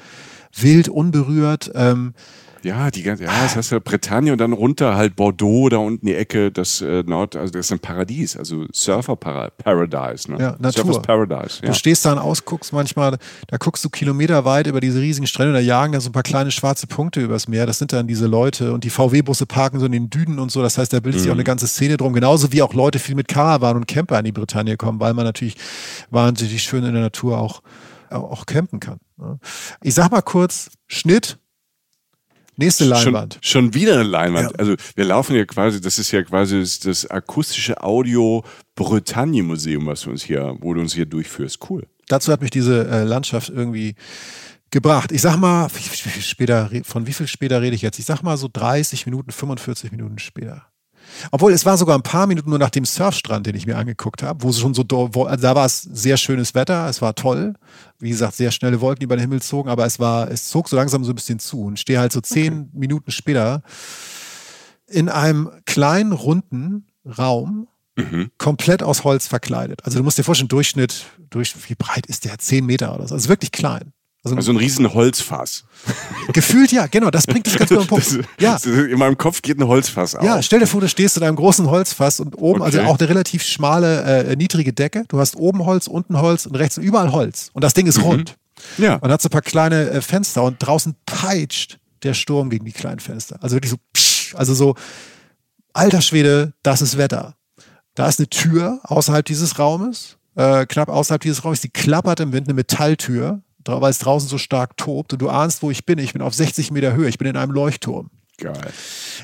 Wild, unberührt. Ähm, ja, die ganze, ja, das heißt ja Bretagne und dann runter halt Bordeaux, da unten die Ecke, das äh, Nord, also das ist ein Paradies, also Surfer Paradise, ne? Ja, Natur. Surfers Paradise. Ja. Du stehst da und ausguckst manchmal, da guckst du kilometerweit über diese riesigen Strände, da jagen da so ein paar kleine schwarze Punkte übers Meer, das sind dann diese Leute und die VW-Busse parken so in den Dünen und so, das heißt, da bildet mhm. sich auch eine ganze Szene drum, genauso wie auch Leute viel mit Caravan und Camper in die Bretagne kommen, weil man natürlich wahnsinnig schön in der Natur auch, auch campen kann. Ne? Ich sag mal kurz, Schnitt, Nächste Leinwand. Schon, schon wieder eine Leinwand. Ja. Also wir laufen ja quasi, das ist ja quasi das, das akustische Audio Bretagne Museum, was du uns hier, wo du uns hier durchführst. Cool. Dazu hat mich diese äh, Landschaft irgendwie gebracht. Ich sag mal, später, von wie viel später rede ich jetzt? Ich sag mal so 30 Minuten, 45 Minuten später. Obwohl, es war sogar ein paar Minuten nur nach dem Surfstrand, den ich mir angeguckt habe, wo es schon so, also da war es sehr schönes Wetter, es war toll. Wie gesagt, sehr schnelle Wolken, die über den Himmel zogen, aber es war, es zog so langsam so ein bisschen zu und stehe halt so zehn okay. Minuten später in einem kleinen, runden Raum, mhm. komplett aus Holz verkleidet. Also du musst dir vorstellen, Durchschnitt, durch, wie breit ist der? Zehn Meter oder so. Also wirklich klein. Also, also ein riesen Holzfass. Gefühlt ja, genau, das bringt dich ganz gut auf den Punkt. ja. in meinem Kopf geht ein Holzfass auf. Ja, stell dir vor, du stehst in einem großen Holzfass und oben, also okay. also auch eine relativ schmale, äh, niedrige Decke. Du hast oben Holz, unten Holz und rechts überall Holz. Und das Ding ist mhm. rund. Ja. Und hat so ein paar kleine äh, Fenster und draußen peitscht der Sturm gegen die kleinen Fenster. Also wirklich so, psch, also so, alter Schwede, das ist Wetter. Da ist eine Tür außerhalb dieses Raumes, äh, knapp außerhalb dieses Raumes, die klappert im Wind, eine Metalltür weil es draußen so stark tobt und du ahnst, wo ich bin. Ich bin auf 60 Meter Höhe, ich bin in einem Leuchtturm. Geil.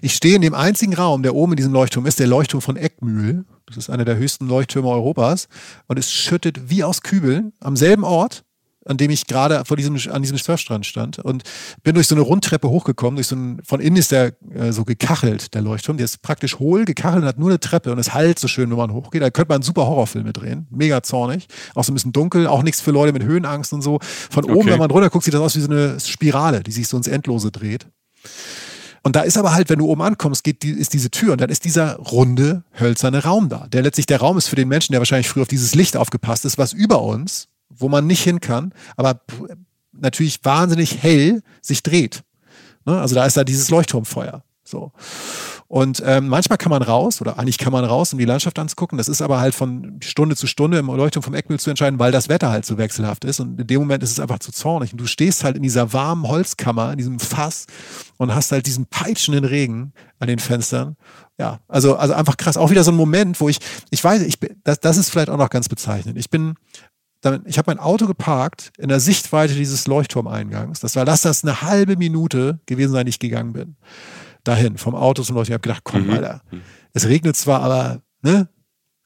Ich stehe in dem einzigen Raum, der oben in diesem Leuchtturm ist, der Leuchtturm von Eckmühl. Das ist einer der höchsten Leuchttürme Europas. Und es schüttet wie aus Kübeln am selben Ort an dem ich gerade vor diesem, an diesem Surfstrand stand und bin durch so eine Rundtreppe hochgekommen. Durch so ein, von innen ist der äh, so gekachelt, der Leuchtturm. Der ist praktisch hohl, gekachelt und hat nur eine Treppe und es halt so schön, wenn man hochgeht. Da könnte man super Horrorfilme drehen. Mega zornig. Auch so ein bisschen dunkel, auch nichts für Leute mit Höhenangst und so. Von oben, okay. wenn man runter guckt, sieht das aus wie so eine Spirale, die sich so ins Endlose dreht. Und da ist aber halt, wenn du oben ankommst, geht die, ist diese Tür und dann ist dieser runde, hölzerne Raum da. Der letztlich der Raum ist für den Menschen, der wahrscheinlich früher auf dieses Licht aufgepasst ist, was über uns wo man nicht hin kann, aber natürlich wahnsinnig hell sich dreht. Ne? Also da ist da dieses Leuchtturmfeuer. So. Und ähm, manchmal kann man raus, oder eigentlich kann man raus, um die Landschaft anzugucken. Das ist aber halt von Stunde zu Stunde im Leuchtturm vom Eckmühl zu entscheiden, weil das Wetter halt so wechselhaft ist. Und in dem Moment ist es einfach zu zornig. Und du stehst halt in dieser warmen Holzkammer, in diesem Fass und hast halt diesen peitschenden Regen an den Fenstern. Ja, also, also einfach krass. Auch wieder so ein Moment, wo ich, ich weiß, ich, das, das ist vielleicht auch noch ganz bezeichnend. Ich bin ich habe mein Auto geparkt in der Sichtweite dieses Leuchtturmeingangs. Das war, lass das eine halbe Minute gewesen sein, ich gegangen bin. Dahin, vom Auto zum Leuchtturm. Ich habe gedacht, komm, mhm. Alter, es regnet zwar, aber, ne?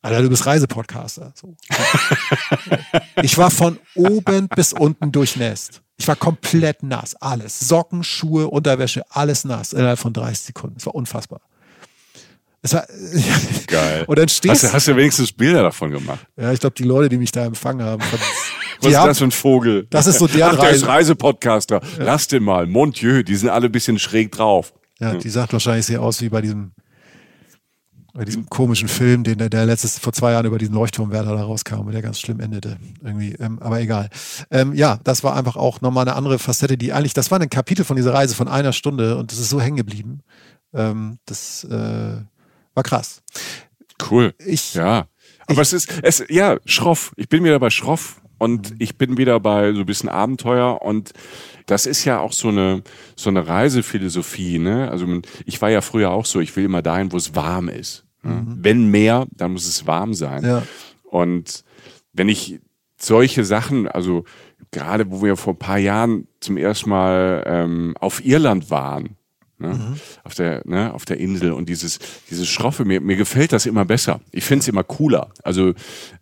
Alter, du bist Reisepodcaster. So. ich war von oben bis unten durchnässt. Ich war komplett nass. Alles. Socken, Schuhe, Unterwäsche, alles nass innerhalb von 30 Sekunden. Es war unfassbar. War, Geil. Und dann stehst, hast, du, hast du wenigstens Bilder davon gemacht? Ja, ich glaube, die Leute, die mich da empfangen haben. Was ist haben, das für ein Vogel? Das ist so der Ach, der ist Reisepodcaster. Ja. Lass den mal. Mon Dieu, die sind alle ein bisschen schräg drauf. Ja, die sagt wahrscheinlich sehr aus wie bei diesem, bei diesem komischen Film, den der, der letztes vor zwei Jahren über diesen Leuchtturmwärter da rauskam und der ganz schlimm endete. Irgendwie, ähm, aber egal. Ähm, ja, das war einfach auch nochmal eine andere Facette, die eigentlich, das war ein Kapitel von dieser Reise von einer Stunde und das ist so hängen geblieben. Ähm, das äh, war krass. Cool. Ich, ja. Aber ich, es ist, es, ja, schroff. Ich bin wieder bei schroff und ich bin wieder bei so ein bisschen Abenteuer und das ist ja auch so eine, so eine Reisephilosophie, ne? Also ich war ja früher auch so, ich will immer dahin, wo es warm ist. Ne? Mhm. Wenn mehr, dann muss es warm sein. Ja. Und wenn ich solche Sachen, also gerade wo wir vor ein paar Jahren zum ersten Mal ähm, auf Irland waren, Ne? Mhm. Auf, der, ne, auf der Insel und dieses, dieses Schroffe, mir, mir gefällt das immer besser. Ich finde es immer cooler. Also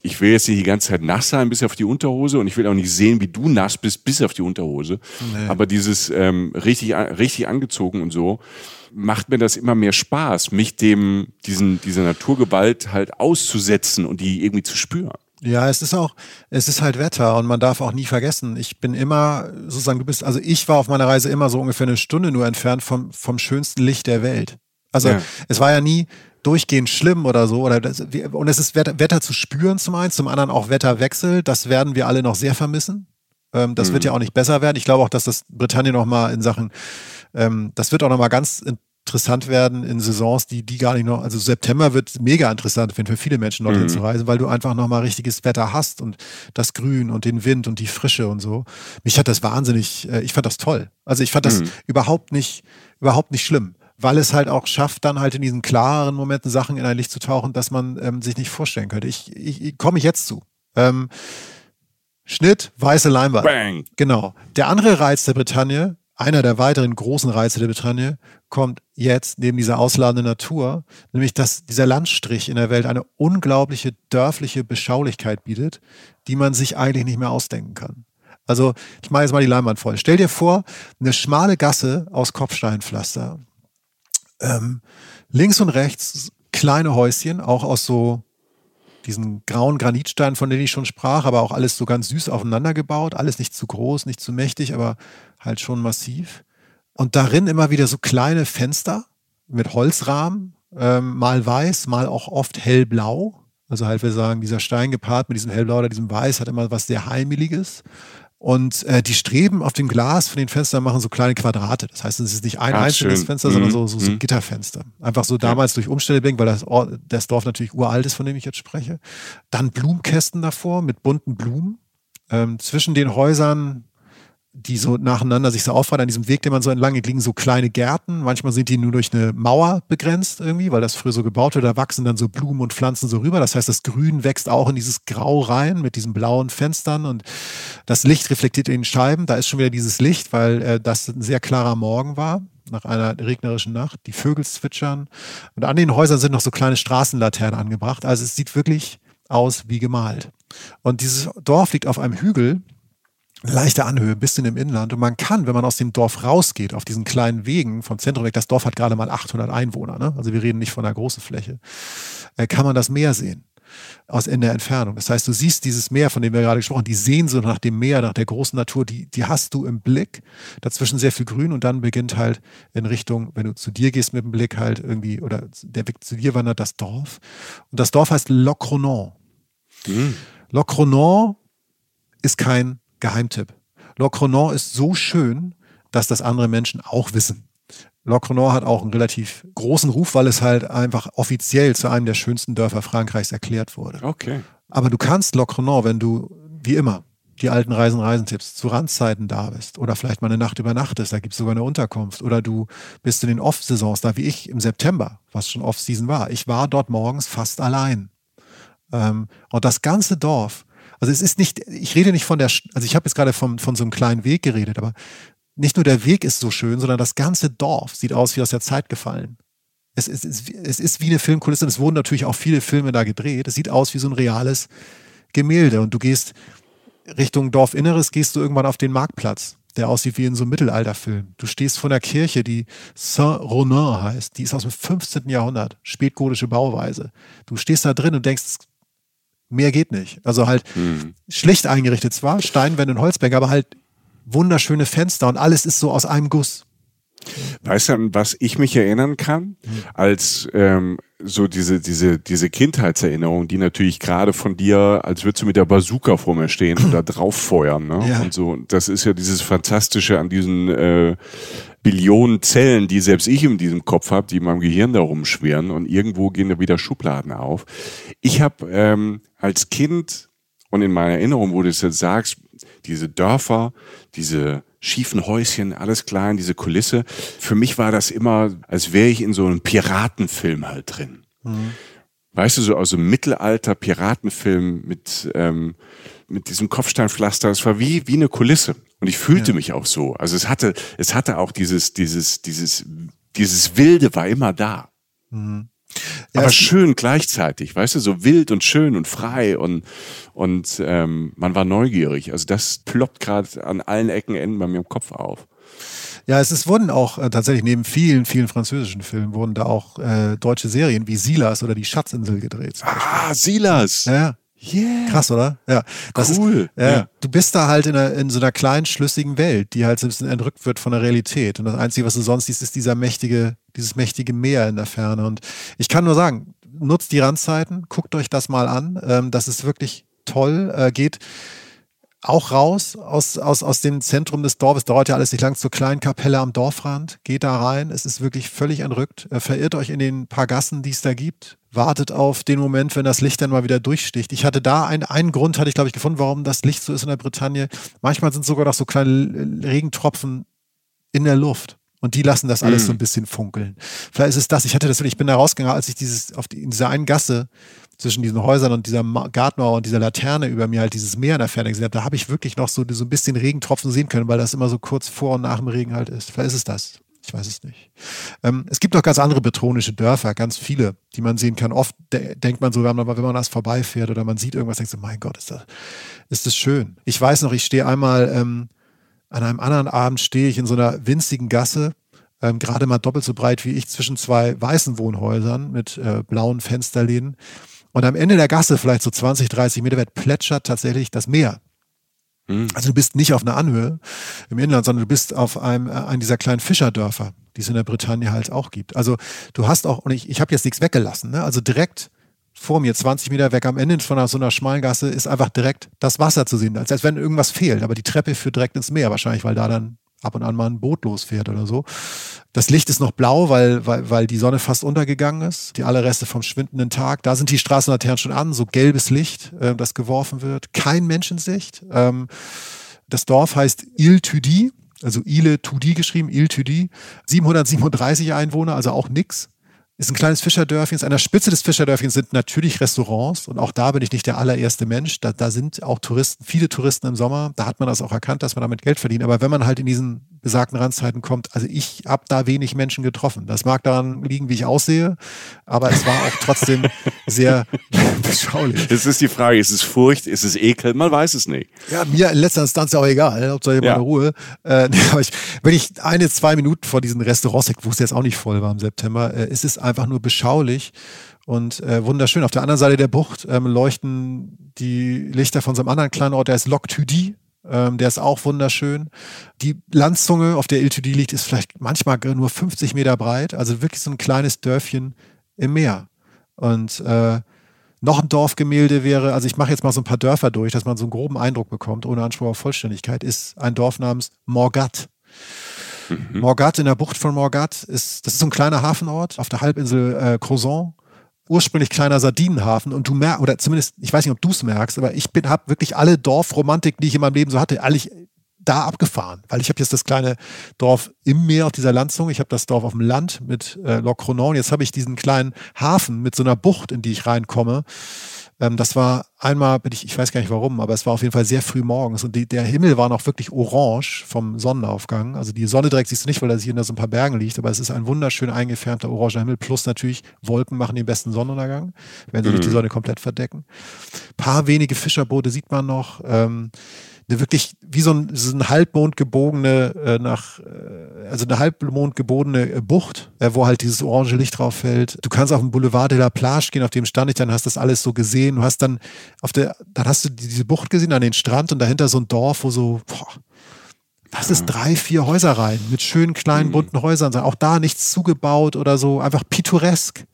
ich will jetzt nicht die ganze Zeit nass sein bis auf die Unterhose und ich will auch nicht sehen, wie du nass bist bis auf die Unterhose. Nee. Aber dieses ähm, richtig, richtig angezogen und so macht mir das immer mehr Spaß, mich dem, diesen, dieser Naturgewalt halt auszusetzen und die irgendwie zu spüren. Ja, es ist auch, es ist halt Wetter und man darf auch nie vergessen, ich bin immer, sozusagen, du bist, also ich war auf meiner Reise immer so ungefähr eine Stunde nur entfernt vom, vom schönsten Licht der Welt. Also ja. es war ja nie durchgehend schlimm oder so. Oder das, und es ist Wetter, Wetter zu spüren zum einen, zum anderen auch Wetterwechsel. Das werden wir alle noch sehr vermissen. Ähm, das mhm. wird ja auch nicht besser werden. Ich glaube auch, dass das Britannien noch mal in Sachen, ähm, das wird auch noch mal ganz interessant werden in Saisons, die, die gar nicht noch, also September wird mega interessant für viele Menschen dorthin mhm. zu reisen, weil du einfach nochmal richtiges Wetter hast und das Grün und den Wind und die Frische und so. Mich hat das wahnsinnig, äh, ich fand das toll. Also ich fand das mhm. überhaupt nicht, überhaupt nicht schlimm weil es halt auch schafft, dann halt in diesen klaren Momenten Sachen in ein Licht zu tauchen, dass man ähm, sich nicht vorstellen könnte. Ich, ich, ich komme ich jetzt zu. Ähm, Schnitt, weiße Leinwand. Bang. Genau. Der andere Reiz der Bretagne, einer der weiteren großen Reize der Bretagne, kommt jetzt neben dieser ausladenden Natur, nämlich dass dieser Landstrich in der Welt eine unglaubliche dörfliche Beschaulichkeit bietet, die man sich eigentlich nicht mehr ausdenken kann. Also ich mache jetzt mal die Leinwand voll. Stell dir vor, eine schmale Gasse aus Kopfsteinpflaster. Ähm, links und rechts kleine Häuschen, auch aus so diesen grauen Granitsteinen, von denen ich schon sprach, aber auch alles so ganz süß aufeinander gebaut. Alles nicht zu groß, nicht zu mächtig, aber halt schon massiv. Und darin immer wieder so kleine Fenster mit Holzrahmen, ähm, mal weiß, mal auch oft hellblau. Also halt wir sagen, dieser Stein gepaart mit diesem hellblau oder diesem weiß hat immer was sehr heimeliges. Und äh, die Streben auf dem Glas von den Fenstern machen so kleine Quadrate. Das heißt, es ist nicht ein Ach, einzelnes schön. Fenster, sondern mhm. so, so, so mhm. Gitterfenster. Einfach so damals durch Umstände bedingt, weil das, das Dorf natürlich uralt ist, von dem ich jetzt spreche. Dann Blumenkästen davor mit bunten Blumen. Ähm, zwischen den Häusern die so nacheinander sich so auffahren an diesem Weg, den man so entlang geht, liegen so kleine Gärten. Manchmal sind die nur durch eine Mauer begrenzt irgendwie, weil das früher so gebaut wird. Da wachsen dann so Blumen und Pflanzen so rüber. Das heißt, das Grün wächst auch in dieses Grau rein mit diesen blauen Fenstern und das Licht reflektiert in den Scheiben. Da ist schon wieder dieses Licht, weil äh, das ein sehr klarer Morgen war. nach einer regnerischen Nacht. Die Vögel zwitschern und an den Häusern sind noch so kleine Straßenlaternen angebracht. Also es sieht wirklich aus wie gemalt. Und dieses Dorf liegt auf einem Hügel, leichte Anhöhe, bisschen im Inland. Und man kann, wenn man aus dem Dorf rausgeht, auf diesen kleinen Wegen vom Zentrum weg, das Dorf hat gerade mal 800 Einwohner, ne? also wir reden nicht von einer großen Fläche, äh, kann man das Meer sehen aus in der Entfernung. Das heißt, du siehst dieses Meer, von dem wir gerade gesprochen haben, die Sehnsucht nach dem Meer, nach der großen Natur, die, die hast du im Blick. Dazwischen sehr viel Grün und dann beginnt halt in Richtung, wenn du zu dir gehst mit dem Blick halt irgendwie, oder der Weg zu dir wandert, das Dorf. Und das Dorf heißt Locronan. Mhm. Locronan ist kein Geheimtipp. Locronan ist so schön, dass das andere Menschen auch wissen. Locronan hat auch einen relativ großen Ruf, weil es halt einfach offiziell zu einem der schönsten Dörfer Frankreichs erklärt wurde. Okay. Aber du kannst Locronan, wenn du, wie immer, die alten Reisen, Reisentipps zu Randzeiten da bist oder vielleicht mal eine Nacht übernachtest, da gibt es sogar eine Unterkunft oder du bist in den Off-Saisons da, wie ich im September, was schon Off-Season war. Ich war dort morgens fast allein. Ähm, und das ganze Dorf, also es ist nicht, ich rede nicht von der, also ich habe jetzt gerade von, von so einem kleinen Weg geredet, aber nicht nur der Weg ist so schön, sondern das ganze Dorf sieht aus wie aus der Zeit gefallen. Es, es, es, es ist wie eine Filmkulisse und es wurden natürlich auch viele Filme da gedreht. Es sieht aus wie so ein reales Gemälde und du gehst Richtung Dorfinneres, gehst du irgendwann auf den Marktplatz, der aussieht wie in so einem Mittelalterfilm. Du stehst vor einer Kirche, die Saint-Ronin heißt. Die ist aus dem 15. Jahrhundert, spätgotische Bauweise. Du stehst da drin und denkst, mehr geht nicht. Also halt mhm. schlecht eingerichtet zwar, Steinwände und Holzbänke, aber halt wunderschöne Fenster und alles ist so aus einem Guss. Weißt du, an was ich mich erinnern kann? Als ähm, so diese, diese, diese Kindheitserinnerung, die natürlich gerade von dir, als würdest du mit der Bazooka vor mir stehen und da drauf feuern. Ne? Ja. Und so, das ist ja dieses Fantastische an diesen äh, Billionen Zellen, die selbst ich in diesem Kopf habe, die in meinem Gehirn da rumschwirren und irgendwo gehen da wieder Schubladen auf. Ich habe ähm, als Kind und in meiner Erinnerung, wo du es jetzt sagst, diese Dörfer, diese schiefen Häuschen, alles klein, diese Kulisse. Für mich war das immer, als wäre ich in so einem Piratenfilm halt drin. Mhm. Weißt du, so aus einem Mittelalter-Piratenfilm mit, ähm, mit diesem Kopfsteinpflaster. Es war wie, wie eine Kulisse. Und ich fühlte ja. mich auch so. Also es hatte, es hatte auch dieses, dieses, dieses, dieses Wilde war immer da. Mhm. Ja, aber schön gleichzeitig, weißt du, so wild und schön und frei und, und ähm, man war neugierig. Also das ploppt gerade an allen Ecken Enden bei mir im Kopf auf. Ja, es ist, wurden auch äh, tatsächlich neben vielen, vielen französischen Filmen wurden da auch äh, deutsche Serien wie Silas oder die Schatzinsel gedreht. Ah, Silas! Ja. Yeah. Krass, oder? Ja. Das cool. Ist, ja, ja. Du bist da halt in, einer, in so einer kleinen, schlüssigen Welt, die halt so ein bisschen entrückt wird von der Realität. Und das Einzige, was du sonst siehst, ist dieser mächtige, dieses mächtige Meer in der Ferne. Und ich kann nur sagen, nutzt die Randzeiten, guckt euch das mal an. Ähm, das ist wirklich toll. Äh, geht auch raus aus, aus, aus dem Zentrum des Dorfes. Dauert ja alles nicht lang zur kleinen Kapelle am Dorfrand. Geht da rein. Es ist wirklich völlig entrückt. Äh, verirrt euch in den paar Gassen, die es da gibt. Wartet auf den Moment, wenn das Licht dann mal wieder durchsticht. Ich hatte da einen, einen Grund, hatte ich glaube ich gefunden, warum das Licht so ist in der Bretagne. Manchmal sind sogar noch so kleine Regentropfen in der Luft. Und die lassen das alles mm. so ein bisschen funkeln. Vielleicht ist es das. Ich hatte das, ich bin da rausgegangen, als ich dieses, auf die, in dieser einen Gasse zwischen diesen Häusern und dieser Gartenmauer und dieser Laterne über mir halt dieses Meer in der Ferne gesehen habe, da habe ich wirklich noch so, so ein bisschen Regentropfen sehen können, weil das immer so kurz vor und nach dem Regen halt ist. Vielleicht ist es das. Ich weiß es nicht. Ähm, es gibt noch ganz andere betonische Dörfer, ganz viele, die man sehen kann. Oft de denkt man so, wenn man, wenn man das vorbeifährt oder man sieht irgendwas, denkt so, mein Gott, ist das, ist das schön. Ich weiß noch, ich stehe einmal ähm, an einem anderen Abend stehe ich in so einer winzigen Gasse, ähm, gerade mal doppelt so breit wie ich, zwischen zwei weißen Wohnhäusern mit äh, blauen Fensterläden. Und am Ende der Gasse, vielleicht so 20, 30 Meter weit, plätschert tatsächlich das Meer. Mhm. Also du bist nicht auf einer Anhöhe im Inland, sondern du bist auf einem, äh, einem dieser kleinen Fischerdörfer, die es in der Bretagne halt auch gibt. Also du hast auch, und ich, ich habe jetzt nichts weggelassen, ne? also direkt vor mir, 20 Meter weg am Ende von so einer schmalen Gasse, ist einfach direkt das Wasser zu sehen, als wenn irgendwas fehlt. Aber die Treppe führt direkt ins Meer, wahrscheinlich, weil da dann ab und an mal ein Boot losfährt oder so. Das Licht ist noch blau, weil, weil, weil die Sonne fast untergegangen ist. Die alle Reste vom schwindenden Tag. Da sind die Straßenlaternen schon an, so gelbes Licht, äh, das geworfen wird. Kein Menschensicht. Ähm, das Dorf heißt Il Tudi, also Ile Tudi geschrieben, Il Tudi. 737 Einwohner, also auch nix. Ist ein kleines Fischerdörfchen. An der Spitze des Fischerdörfchens sind natürlich Restaurants und auch da bin ich nicht der allererste Mensch. Da, da sind auch Touristen, viele Touristen im Sommer. Da hat man das auch erkannt, dass man damit Geld verdient. Aber wenn man halt in diesen besagten Randzeiten kommt, also ich habe da wenig Menschen getroffen. Das mag daran liegen, wie ich aussehe, aber es war auch trotzdem sehr beschaulich. Es ist die Frage, ist es Furcht, ist es Ekel? Man weiß es nicht. Ja, mir in letzter Instanz auch egal, Hauptsache ja. meine Ruhe. Äh, aber ich, wenn ich eine, zwei Minuten vor diesen Restaurants, wo es jetzt auch nicht voll war im September, äh, ist es einfach nur beschaulich und äh, wunderschön. Auf der anderen Seite der Bucht ähm, leuchten die Lichter von so einem anderen kleinen Ort, der ist Loc Thudy. Ähm, der ist auch wunderschön. Die Landzunge, auf der Il Thudy liegt, ist vielleicht manchmal nur 50 Meter breit. Also wirklich so ein kleines Dörfchen im Meer. Und äh, noch ein Dorfgemälde wäre, also ich mache jetzt mal so ein paar Dörfer durch, dass man so einen groben Eindruck bekommt, ohne Anspruch auf Vollständigkeit, ist ein Dorf namens Morgat. Mhm. Morgat in der Bucht von Morgat ist, das ist so ein kleiner Hafenort auf der Halbinsel äh, Crozon. Ursprünglich kleiner Sardinenhafen und du merkst, oder zumindest, ich weiß nicht, ob du es merkst, aber ich bin, habe wirklich alle Dorfromantik, die ich in meinem Leben so hatte, eigentlich da abgefahren, weil ich habe jetzt das kleine Dorf im Meer auf dieser Landzunge, ich habe das Dorf auf dem Land mit äh, Loc Cronon, jetzt habe ich diesen kleinen Hafen mit so einer Bucht, in die ich reinkomme ähm, das war einmal, ich, ich weiß gar nicht warum, aber es war auf jeden Fall sehr früh morgens und die, der Himmel war noch wirklich orange vom Sonnenaufgang. Also die Sonne direkt siehst du nicht, weil er sich hinter so ein paar Bergen liegt, aber es ist ein wunderschön eingefärbter oranger Himmel. Plus natürlich Wolken machen den besten Sonnenuntergang, wenn sie mhm. die Sonne komplett verdecken. Paar wenige Fischerboote sieht man noch. Ähm, eine wirklich wie so ein, so ein Halbmond gebogene äh, nach äh, also eine Halbmond gebogene äh, Bucht, äh, wo halt dieses orange Licht drauf fällt. Du kannst auf den Boulevard de la Plage gehen, auf dem stand ich dann, hast das alles so gesehen. Du hast dann auf der dann hast du diese Bucht gesehen an den Strand und dahinter so ein Dorf, wo so boah, was ist drei, vier Häuser rein mit schönen kleinen mhm. bunten Häusern, auch da nichts zugebaut oder so, einfach pittoresk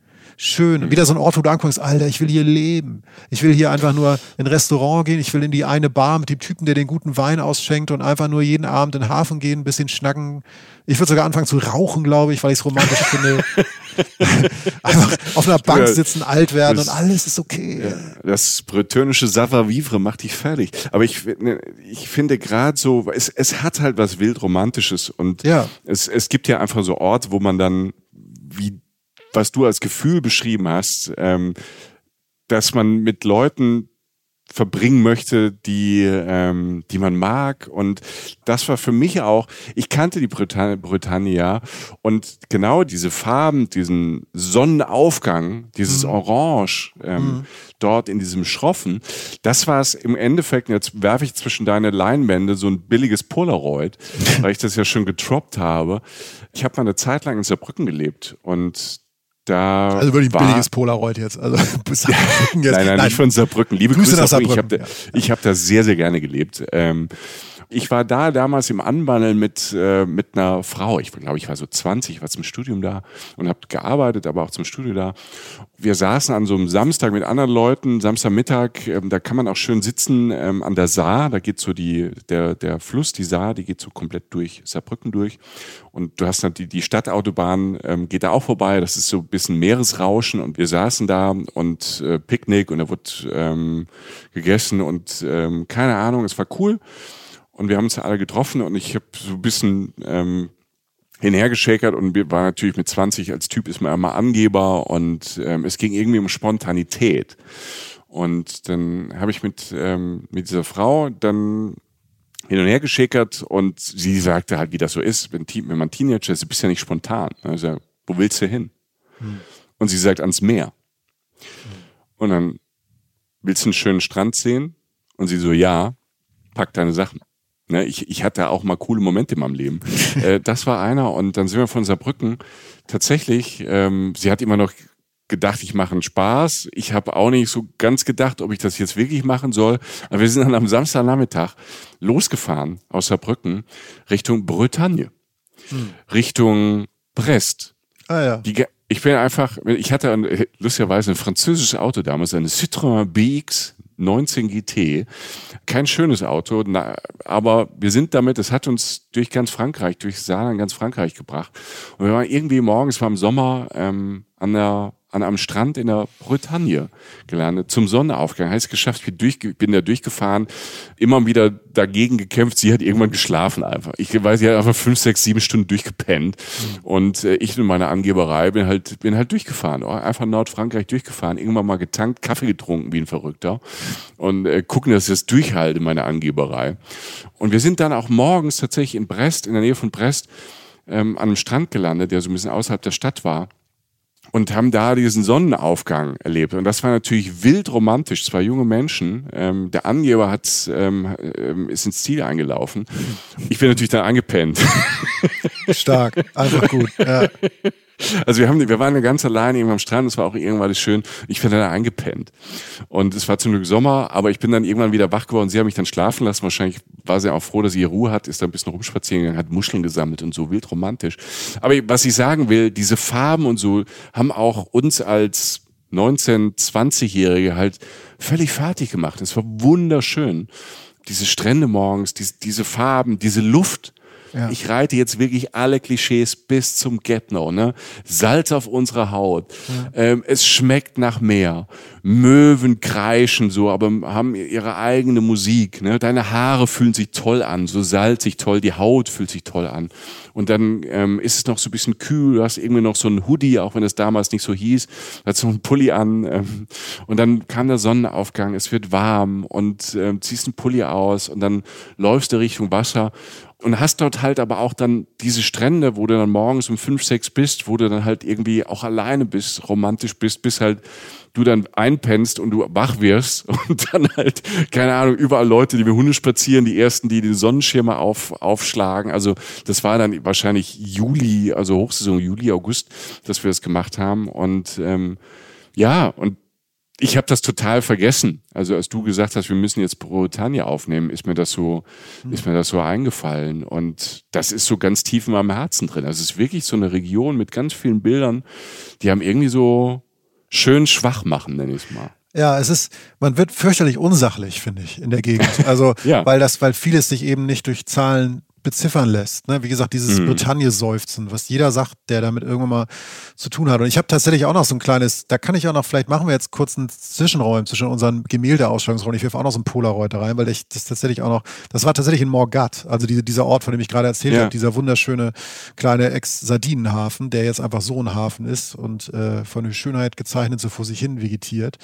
schön. Und wieder so ein Ort, wo du anguckst, Alter, ich will hier leben. Ich will hier einfach nur in ein Restaurant gehen. Ich will in die eine Bar mit dem Typen, der den guten Wein ausschenkt und einfach nur jeden Abend in den Hafen gehen, ein bisschen schnacken. Ich würde sogar anfangen zu rauchen, glaube ich, weil ich es romantisch finde. einfach auf einer Bank sitzen, alt werden das, und alles ist okay. Ja, das bretonische Savoir-vivre macht dich fertig. Aber ich, ne, ich finde gerade so, es, es hat halt was wildromantisches und ja. es, es gibt ja einfach so Orte, wo man dann wie was du als Gefühl beschrieben hast, ähm, dass man mit Leuten verbringen möchte, die, ähm, die man mag. Und das war für mich auch, ich kannte die Britann Britannia und genau diese Farben, diesen Sonnenaufgang, dieses mhm. Orange ähm, mhm. dort in diesem Schroffen, das war es im Endeffekt, jetzt werfe ich zwischen deine Leinwände so ein billiges Polaroid, weil ich das ja schon getroppt habe. Ich habe mal eine Zeit lang in Saarbrücken gelebt und da also wirklich ein billiges Polaroid jetzt. Also jetzt. Nein, nein, nein, nicht von Saarbrücken. Liebe Grüße, Grüße nach Saarbrücken. Ich habe da, ja. hab da sehr, sehr gerne gelebt. Ähm, ich war da damals im Anwandeln mit, äh, mit einer Frau. Ich glaube, ich war so 20, war zum Studium da und habe gearbeitet, aber auch zum Studio da. Wir saßen an so einem Samstag mit anderen Leuten, Samstagmittag, ähm, da kann man auch schön sitzen ähm, an der Saar. Da geht so die, der, der Fluss, die Saar, die geht so komplett durch Saarbrücken durch. Und du hast die, die Stadtautobahn, ähm, geht da auch vorbei. Das ist so ein bisschen Meeresrauschen. Und wir saßen da und äh, Picknick und da wurde ähm, gegessen und ähm, keine Ahnung, es war cool. Und wir haben uns alle getroffen und ich habe so ein bisschen ähm, hinhergeschäkert und war natürlich mit 20 als Typ ist man immer Angeber und ähm, es ging irgendwie um Spontanität. Und dann habe ich mit, ähm, mit dieser Frau dann hin und her geschickert und sie sagte halt, wie das so ist, wenn, wenn man Teenager ist, du bist ja nicht spontan. Also, wo willst du hin? Hm. Und sie sagt, ans Meer. Hm. Und dann, willst du einen schönen Strand sehen? Und sie so, ja, pack deine Sachen. Ne, ich, ich hatte auch mal coole Momente in meinem Leben. äh, das war einer und dann sind wir von Saarbrücken. Tatsächlich, ähm, sie hat immer noch gedacht, ich mache einen Spaß. Ich habe auch nicht so ganz gedacht, ob ich das jetzt wirklich machen soll. Aber wir sind dann am Samstagnachmittag losgefahren aus Saarbrücken Richtung Bretagne, hm. Richtung Brest. Ah ja. Die, ich bin einfach, ich hatte ein, lustigerweise ein französisches Auto damals, eine Citroën BX 19 GT. Kein schönes Auto, na, aber wir sind damit, es hat uns durch ganz Frankreich, durch Saarland ganz Frankreich gebracht. Und wir waren irgendwie morgens, war im Sommer, ähm, an der an einem Strand in der Bretagne gelandet, zum Sonnenaufgang. Heißt geschafft, bin, durch, bin da durchgefahren, immer wieder dagegen gekämpft. Sie hat irgendwann geschlafen einfach. Ich weiß, sie hat einfach fünf, sechs, sieben Stunden durchgepennt. Und äh, ich in meiner Angeberei bin halt, bin halt durchgefahren. Einfach Nordfrankreich durchgefahren, irgendwann mal getankt, Kaffee getrunken wie ein Verrückter. Und äh, gucken, dass ich das durchhalte, meine Angeberei. Und wir sind dann auch morgens tatsächlich in Brest, in der Nähe von Brest, ähm, an einem Strand gelandet, der so ein bisschen außerhalb der Stadt war und haben da diesen Sonnenaufgang erlebt. Und das war natürlich wild romantisch. Zwei junge Menschen. Ähm, der Angeber hat, ähm, ähm ist ins Ziel eingelaufen. Ich bin natürlich dann angepennt. Stark, einfach gut. Ja. Also wir haben, wir waren ganz alleine irgendwann am Strand, es war auch irgendwann schön. Ich bin dann eingepennt. Und es war zum Glück Sommer, aber ich bin dann irgendwann wieder wach geworden. Sie haben mich dann schlafen lassen. Wahrscheinlich war sie auch froh, dass sie ihre Ruhe hat, ist da ein bisschen rumspazieren gegangen, hat Muscheln gesammelt und so, wild romantisch. Aber was ich sagen will, diese Farben und so haben auch uns als 19-, 20-Jährige halt völlig fertig gemacht. Es war wunderschön. Diese Strände morgens, diese, diese Farben, diese Luft ja. Ich reite jetzt wirklich alle Klischees bis zum Get-No. Ne? Salz auf unserer Haut. Ja. Ähm, es schmeckt nach Meer. Möwen kreischen so, aber haben ihre eigene Musik. Ne? Deine Haare fühlen sich toll an, so salzig toll. Die Haut fühlt sich toll an. Und dann ähm, ist es noch so ein bisschen kühl. Du hast irgendwie noch so ein Hoodie, auch wenn es damals nicht so hieß. Du hast so einen Pulli an. Ähm, und dann kam der Sonnenaufgang. Es wird warm und ähm, ziehst einen Pulli aus und dann läufst du Richtung Wasser und hast dort halt aber auch dann diese Strände, wo du dann morgens um fünf, sechs bist, wo du dann halt irgendwie auch alleine bist, romantisch bist, bis halt du dann einpennst und du wach wirst und dann halt, keine Ahnung, überall Leute, die mit Hunde spazieren, die ersten, die den Sonnenschirme auf, aufschlagen. Also das war dann wahrscheinlich Juli, also Hochsaison Juli, August, dass wir das gemacht haben. Und ähm, ja, und ich habe das total vergessen. Also als du gesagt hast, wir müssen jetzt Bretagne aufnehmen, ist mir das so, mhm. ist mir das so eingefallen. Und das ist so ganz tief in meinem Herzen drin. Also es ist wirklich so eine Region mit ganz vielen Bildern, die haben irgendwie so schön schwach machen, nenne ich es mal. Ja, es ist, man wird fürchterlich unsachlich, finde ich, in der Gegend. Also, ja. weil das, weil vieles sich eben nicht durch Zahlen beziffern lässt. Ne? Wie gesagt, dieses mhm. Bretagne-Seufzen, was jeder sagt, der damit irgendwann mal zu tun hat. Und ich habe tatsächlich auch noch so ein kleines, da kann ich auch noch, vielleicht machen wir jetzt kurz einen Zwischenräum zwischen unseren Gemäldeausstellungsräumen. Ich werfe auch noch so ein Polaroid da rein, weil ich das tatsächlich auch noch, das war tatsächlich in Morgat, also diese, dieser Ort, von dem ich gerade erzählt ja. habe, dieser wunderschöne kleine Ex-Sardinenhafen, der jetzt einfach so ein Hafen ist und äh, von der Schönheit gezeichnet so vor sich hin vegetiert.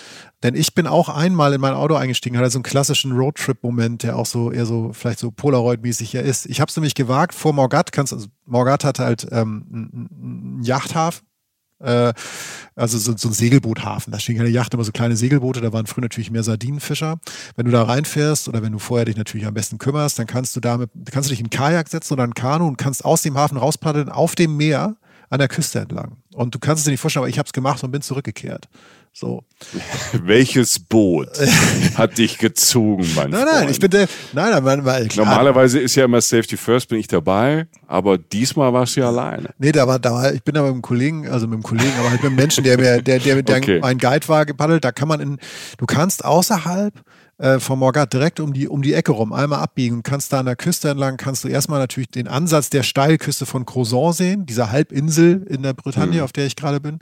Denn ich bin auch einmal in mein Auto eingestiegen, hatte so einen klassischen Roadtrip-Moment, der auch so eher so, vielleicht so Polaroid-mäßig ja ist. Ich habe es nämlich gewagt, vor Morgat, kannst, also Morgat hat halt ähm, einen Yachthafen, äh, also so, so ein Segelboothafen. Da stehen keine Yachten, aber so kleine Segelboote, da waren früher natürlich mehr Sardinenfischer. Wenn du da reinfährst oder wenn du vorher dich natürlich am besten kümmerst, dann kannst du damit, kannst du dich in Kajak setzen oder ein Kanu und kannst aus dem Hafen rauspaddeln auf dem Meer an der Küste entlang. Und du kannst es dir nicht vorstellen, aber ich habe es gemacht und bin zurückgekehrt. So. Welches Boot hat dich gezogen, mein Nein, nein, Freund? ich bin der. Nein, nein, nein, Normalerweise ist ja immer Safety First, bin ich dabei, aber diesmal warst du ja alleine. Nee, da war, da war, ich bin da mit einem Kollegen, also mit einem Kollegen, aber halt mit einem Menschen, der mir, der, der, der okay. ein Guide war, gepaddelt. Da kann man in, du kannst außerhalb äh, vom Morgat direkt um die, um die Ecke rum einmal abbiegen. Kannst da an der Küste entlang, kannst du erstmal natürlich den Ansatz der Steilküste von Crozon sehen, dieser Halbinsel in der Bretagne, mhm. auf der ich gerade bin.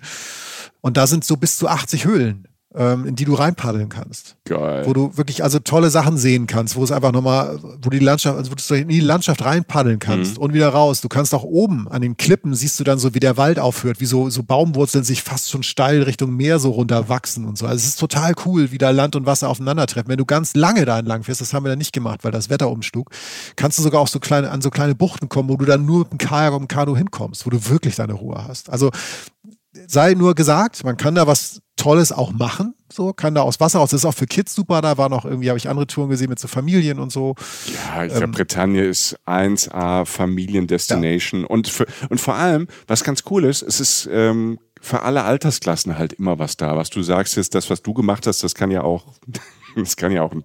Und da sind so bis zu 80 Höhlen ähm, in die du reinpaddeln kannst. Geil. Wo du wirklich also tolle Sachen sehen kannst, wo es einfach nochmal, wo die Landschaft, also wo du in die Landschaft reinpaddeln kannst mhm. und wieder raus. Du kannst auch oben an den Klippen siehst du dann so, wie der Wald aufhört, wie so, so Baumwurzeln sich fast schon steil Richtung Meer so runterwachsen und so. Also es ist total cool, wie da Land und Wasser aufeinandertreffen. Wenn du ganz lange da entlang fährst, das haben wir dann nicht gemacht, weil das Wetter umschlug, kannst du sogar auch so kleine, an so kleine Buchten kommen, wo du dann nur mit dem Kajak und dem Kanu hinkommst, wo du wirklich deine Ruhe hast. Also sei nur gesagt, man kann da was Tolles auch machen. So, kann da aus Wasser aus. Das ist auch für Kids super. Da war noch irgendwie, habe ich andere Touren gesehen mit so Familien und so. Ja, ich ähm, glaube, Bretagne ist 1A Familiendestination. Ja. Und, für, und vor allem, was ganz cool ist, es ist ähm, für alle Altersklassen halt immer was da. Was du sagst, ist das, was du gemacht hast, das kann ja auch, das kann ja auch ein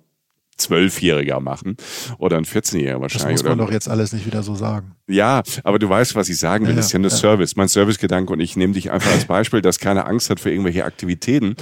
Zwölfjähriger machen oder ein 14-Jähriger wahrscheinlich. Das muss man doch jetzt alles nicht wieder so sagen. Ja, aber du weißt, was ich sagen will. Ja, das ist ja nur ja. Service, mein Servicegedanke. Und ich nehme dich einfach als Beispiel, dass keine Angst hat für irgendwelche Aktivitäten.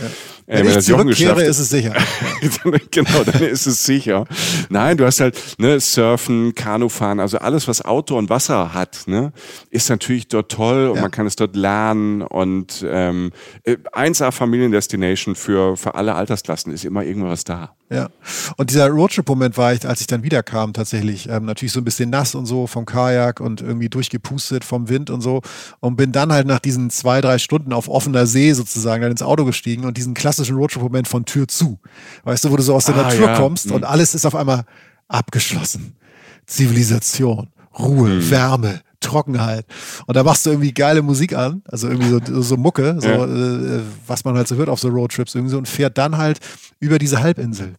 Äh, Wenn ich das Jochen zurückkehre, ist es sicher. genau, dann ist es sicher. Nein, du hast halt ne, Surfen, Kanufahren, also alles, was Outdoor und Wasser hat, ne, ist natürlich dort toll und Ja. man kann es dort lernen und ähm, äh, 1A Familiendestination für, für alle Altersklassen ist immer irgendwas da. Ja. Und dieser Roadtrip-Moment war ich, als ich dann wiederkam, tatsächlich ähm, natürlich so ein bisschen nass und so vom Kajak und irgendwie durchgepustet vom Wind und so. Und bin dann halt nach diesen zwei, drei Stunden auf offener See sozusagen dann ins Auto gestiegen und diesen klassischen Roadtrip-Moment von Tür zu. Weißt du, wo du so aus der Ah, Natur ja. kommst Mhm. und alles ist auf einmal abgeschlossen. Zivilisation, Ruhe, Mhm. Wärme, Trockenheit. Und da machst du irgendwie geile Musik an, also irgendwie so, so Mucke, so, Ja. äh, was man halt so hört auf so Roadtrips irgendwie so und fährt dann halt über diese Halbinsel.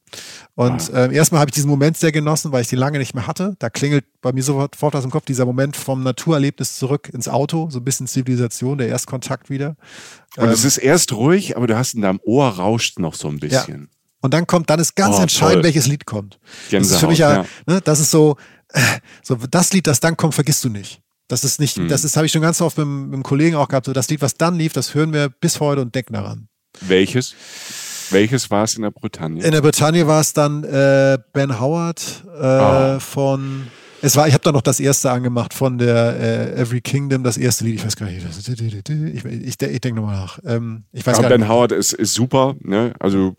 Und ähm, erstmal habe ich diesen Moment sehr genossen, weil ich den lange nicht mehr hatte. Da klingelt bei mir sofort, aus dem Kopf dieser Moment vom Naturerlebnis zurück ins Auto, so ein bisschen Zivilisation, der Erstkontakt wieder. Und es ist erst ruhig, aber du hast in deinem Ohr rauscht noch so ein bisschen. Und dann kommt, dann ist ganz Oh, entscheidend, toll. welches Lied kommt. das ist für Gänsehaut, mich ja, ja. ne, das ist so, äh, so, das Lied, das dann kommt, vergisst du nicht. Das ist nicht, Hm. das ist, habe ich schon ganz oft mit, dem- mit dem Kollegen auch gehabt, so das Lied, was dann lief, das hören wir bis heute und denken daran. Welches? Welches war es in der Bretagne? In der Bretagne war es dann äh, Ben Howard äh, Ah. von. Es war, ich habe da noch das erste angemacht von der äh, Every Kingdom, das erste Lied. Ich weiß gar nicht. das- Ich, ich, ich, denke nochmal nach. Ähm, ich weiß Aber gar Ben nicht. Howard ist, ist super, ne? Also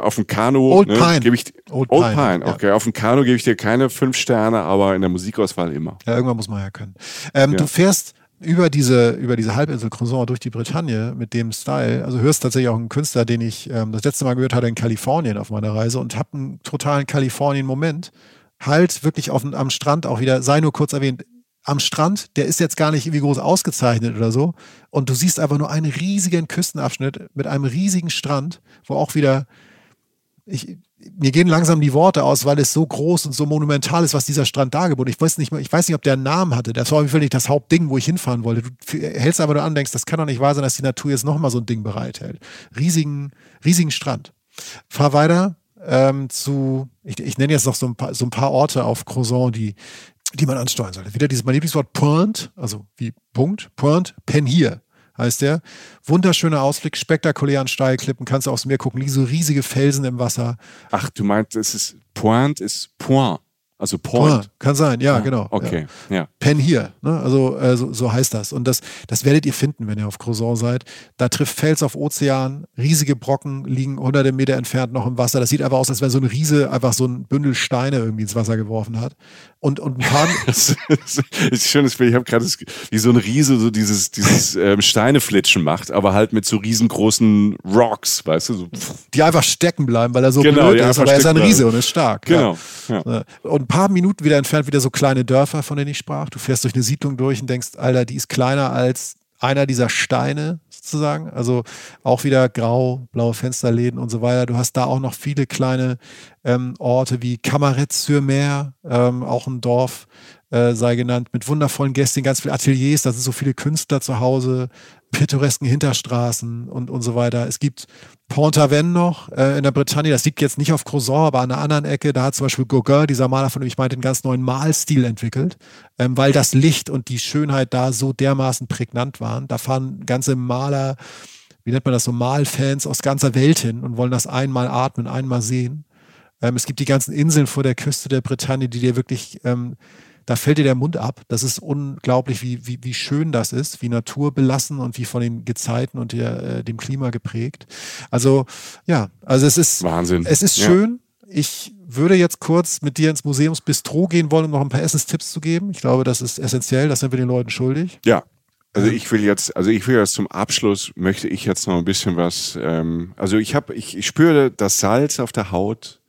auf dem Kanu Old ne, Pine. gebe ich Old Old, Pine, Pine, ja. okay. Auf dem Kanu gebe ich dir keine fünf Sterne, aber in der Musikauswahl immer. Ja, irgendwann muss man ja können. Ähm, Ja. Du fährst über diese, über diese Halbinsel Croissant durch die Bretagne mit dem Style. Also hörst tatsächlich auch einen Künstler, den ich ähm, das letzte Mal gehört hatte in Kalifornien auf meiner Reise und hab einen totalen Kalifornien-Moment. Halt wirklich auf, am Strand auch wieder, sei nur kurz erwähnt, am Strand, der ist jetzt gar nicht irgendwie groß ausgezeichnet oder so. Und du siehst einfach nur einen riesigen Küstenabschnitt mit einem riesigen Strand, wo auch wieder ich, mir gehen langsam die Worte aus, weil es so groß und so monumental ist, was dieser Strand dargeboten. Ich weiß nicht, ich weiß nicht, ob der einen Namen hatte. Das war nicht das Hauptding, wo ich hinfahren wollte. Du hältst aber nur an, denkst, das kann doch nicht wahr sein, dass die Natur jetzt nochmal so ein Ding bereithält. Riesigen, riesigen Strand. Fahr weiter ähm, zu, ich, ich nenne jetzt noch so ein paar, so ein paar Orte auf Croissant, die, die man ansteuern sollte. Wieder dieses mein Lieblingswort Point, also wie Punkt, Point, Pen hier heißt der. Wunderschöner Ausblick, spektakulär an Steilklippen, kannst du aufs Meer gucken, liegen so riesige Felsen im Wasser. Ach, du meinst, es ist Point ist Point. Also Point. Point, kann sein, ja, Ah, genau. Okay, ja. Pen hier, ne? also äh, so, so heißt das. Und das, das werdet ihr finden, wenn ihr auf Croissant seid. Da trifft Fels auf Ozean, riesige Brocken liegen hunderte Meter entfernt noch im Wasser. Das sieht einfach aus, als wenn so ein Riese einfach so ein Bündel Steine irgendwie ins Wasser geworfen hat. Und, und ein paar, Das ist ein schönes Bild. Ich habe gerade wie so ein Riese so dieses, dieses ähm, Steineflitschen macht, aber halt mit so riesengroßen Rocks, weißt du? So, die einfach stecken bleiben, weil er so Genau, blöd ist, aber er ist ein Riese bleiben. und ist stark. genau. Ja. Ja. Und ein paar Minuten wieder entfernt wieder so kleine Dörfer, von denen ich sprach. Du fährst durch eine Siedlung durch und denkst, Alter, die ist kleiner als einer dieser Steine sozusagen. Also auch wieder grau, blaue Fensterläden und so weiter. Du hast da auch noch viele kleine ähm, Orte wie Camaret-sur-Mer, ähm, auch ein Dorf äh, sei genannt, mit wundervollen Gästen, ganz viele Ateliers, da sind so viele Künstler zu Hause, pittoresken Hinterstraßen und, und so weiter. Es gibt Pont-Aven noch äh, in der Bretagne, das liegt jetzt nicht auf Croissant, aber an einer anderen Ecke, da hat zum Beispiel Gauguin, dieser Maler, von dem ich meinte, einen ganz neuen Malstil entwickelt, ähm, weil das Licht und die Schönheit da so dermaßen prägnant waren. Da fahren ganze Maler, wie nennt man das so, Malfans aus ganzer Welt hin und wollen das einmal atmen, einmal sehen. Ähm, es gibt die ganzen Inseln vor der Küste der Bretagne, die dir wirklich, ähm, da fällt dir der Mund ab. Das ist unglaublich, wie, wie, wie schön das ist, wie naturbelassen und wie von den Gezeiten und der, äh, dem Klima geprägt. Also ja, also es ist, Wahnsinn. es ist Ja. schön. Ich würde jetzt kurz mit dir ins Museumsbistro gehen wollen, um noch ein paar Essenstipps zu geben. Ich glaube, das ist essentiell, das sind wir den Leuten schuldig. Ja. Also ich will jetzt, also ich will jetzt zum Abschluss möchte ich jetzt noch ein bisschen was. Ähm, also ich habe, ich, ich spüre das Salz auf der Haut.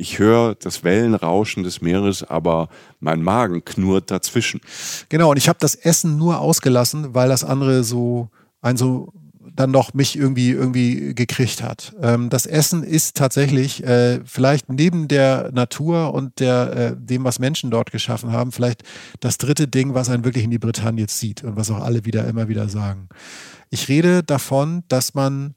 Ich höre das Wellenrauschen des Meeres, aber mein Magen knurrt dazwischen. Genau, und ich habe das Essen nur ausgelassen, weil das andere so ein so dann noch mich irgendwie irgendwie gekriegt hat. Ähm, das Essen ist tatsächlich äh, vielleicht neben der Natur und der äh, dem, was Menschen dort geschaffen haben, vielleicht das dritte Ding, was einen wirklich in die Bretagne zieht und was auch alle wieder immer wieder sagen. Ich rede davon, dass man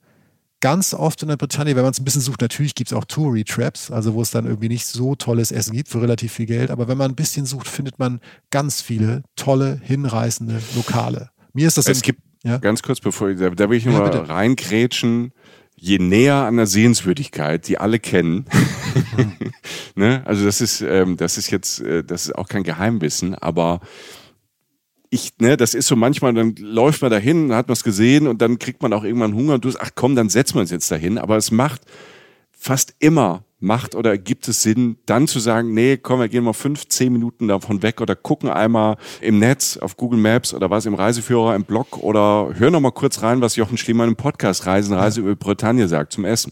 ganz oft in der Bretagne, wenn man es ein bisschen sucht, natürlich gibt es auch Touri-Traps, also wo es dann irgendwie nicht so tolles Essen gibt für relativ viel Geld. Aber wenn man ein bisschen sucht, findet man ganz viele tolle, hinreißende Lokale. Mir ist das es gibt ja? ganz kurz bevor ich, da, da will ich nur ja, mal reingrätschen je näher an der Sehenswürdigkeit, die alle kennen, ne? also das ist, ähm, das ist jetzt, äh, das ist auch kein Geheimwissen, aber ich, ne, das ist so manchmal, dann läuft man dahin, hat man es gesehen und dann kriegt man auch irgendwann Hunger und du sagst, ach komm, dann setzen wir uns jetzt dahin. Aber es macht fast immer macht oder gibt es Sinn, dann zu sagen, nee, komm, wir gehen mal fünf, zehn Minuten davon weg oder gucken einmal im Netz, auf Google Maps oder was im Reiseführer, im Blog oder hör noch mal kurz rein, was Jochen Schliemann im Podcast Reisen, Reise über Bretagne sagt zum Essen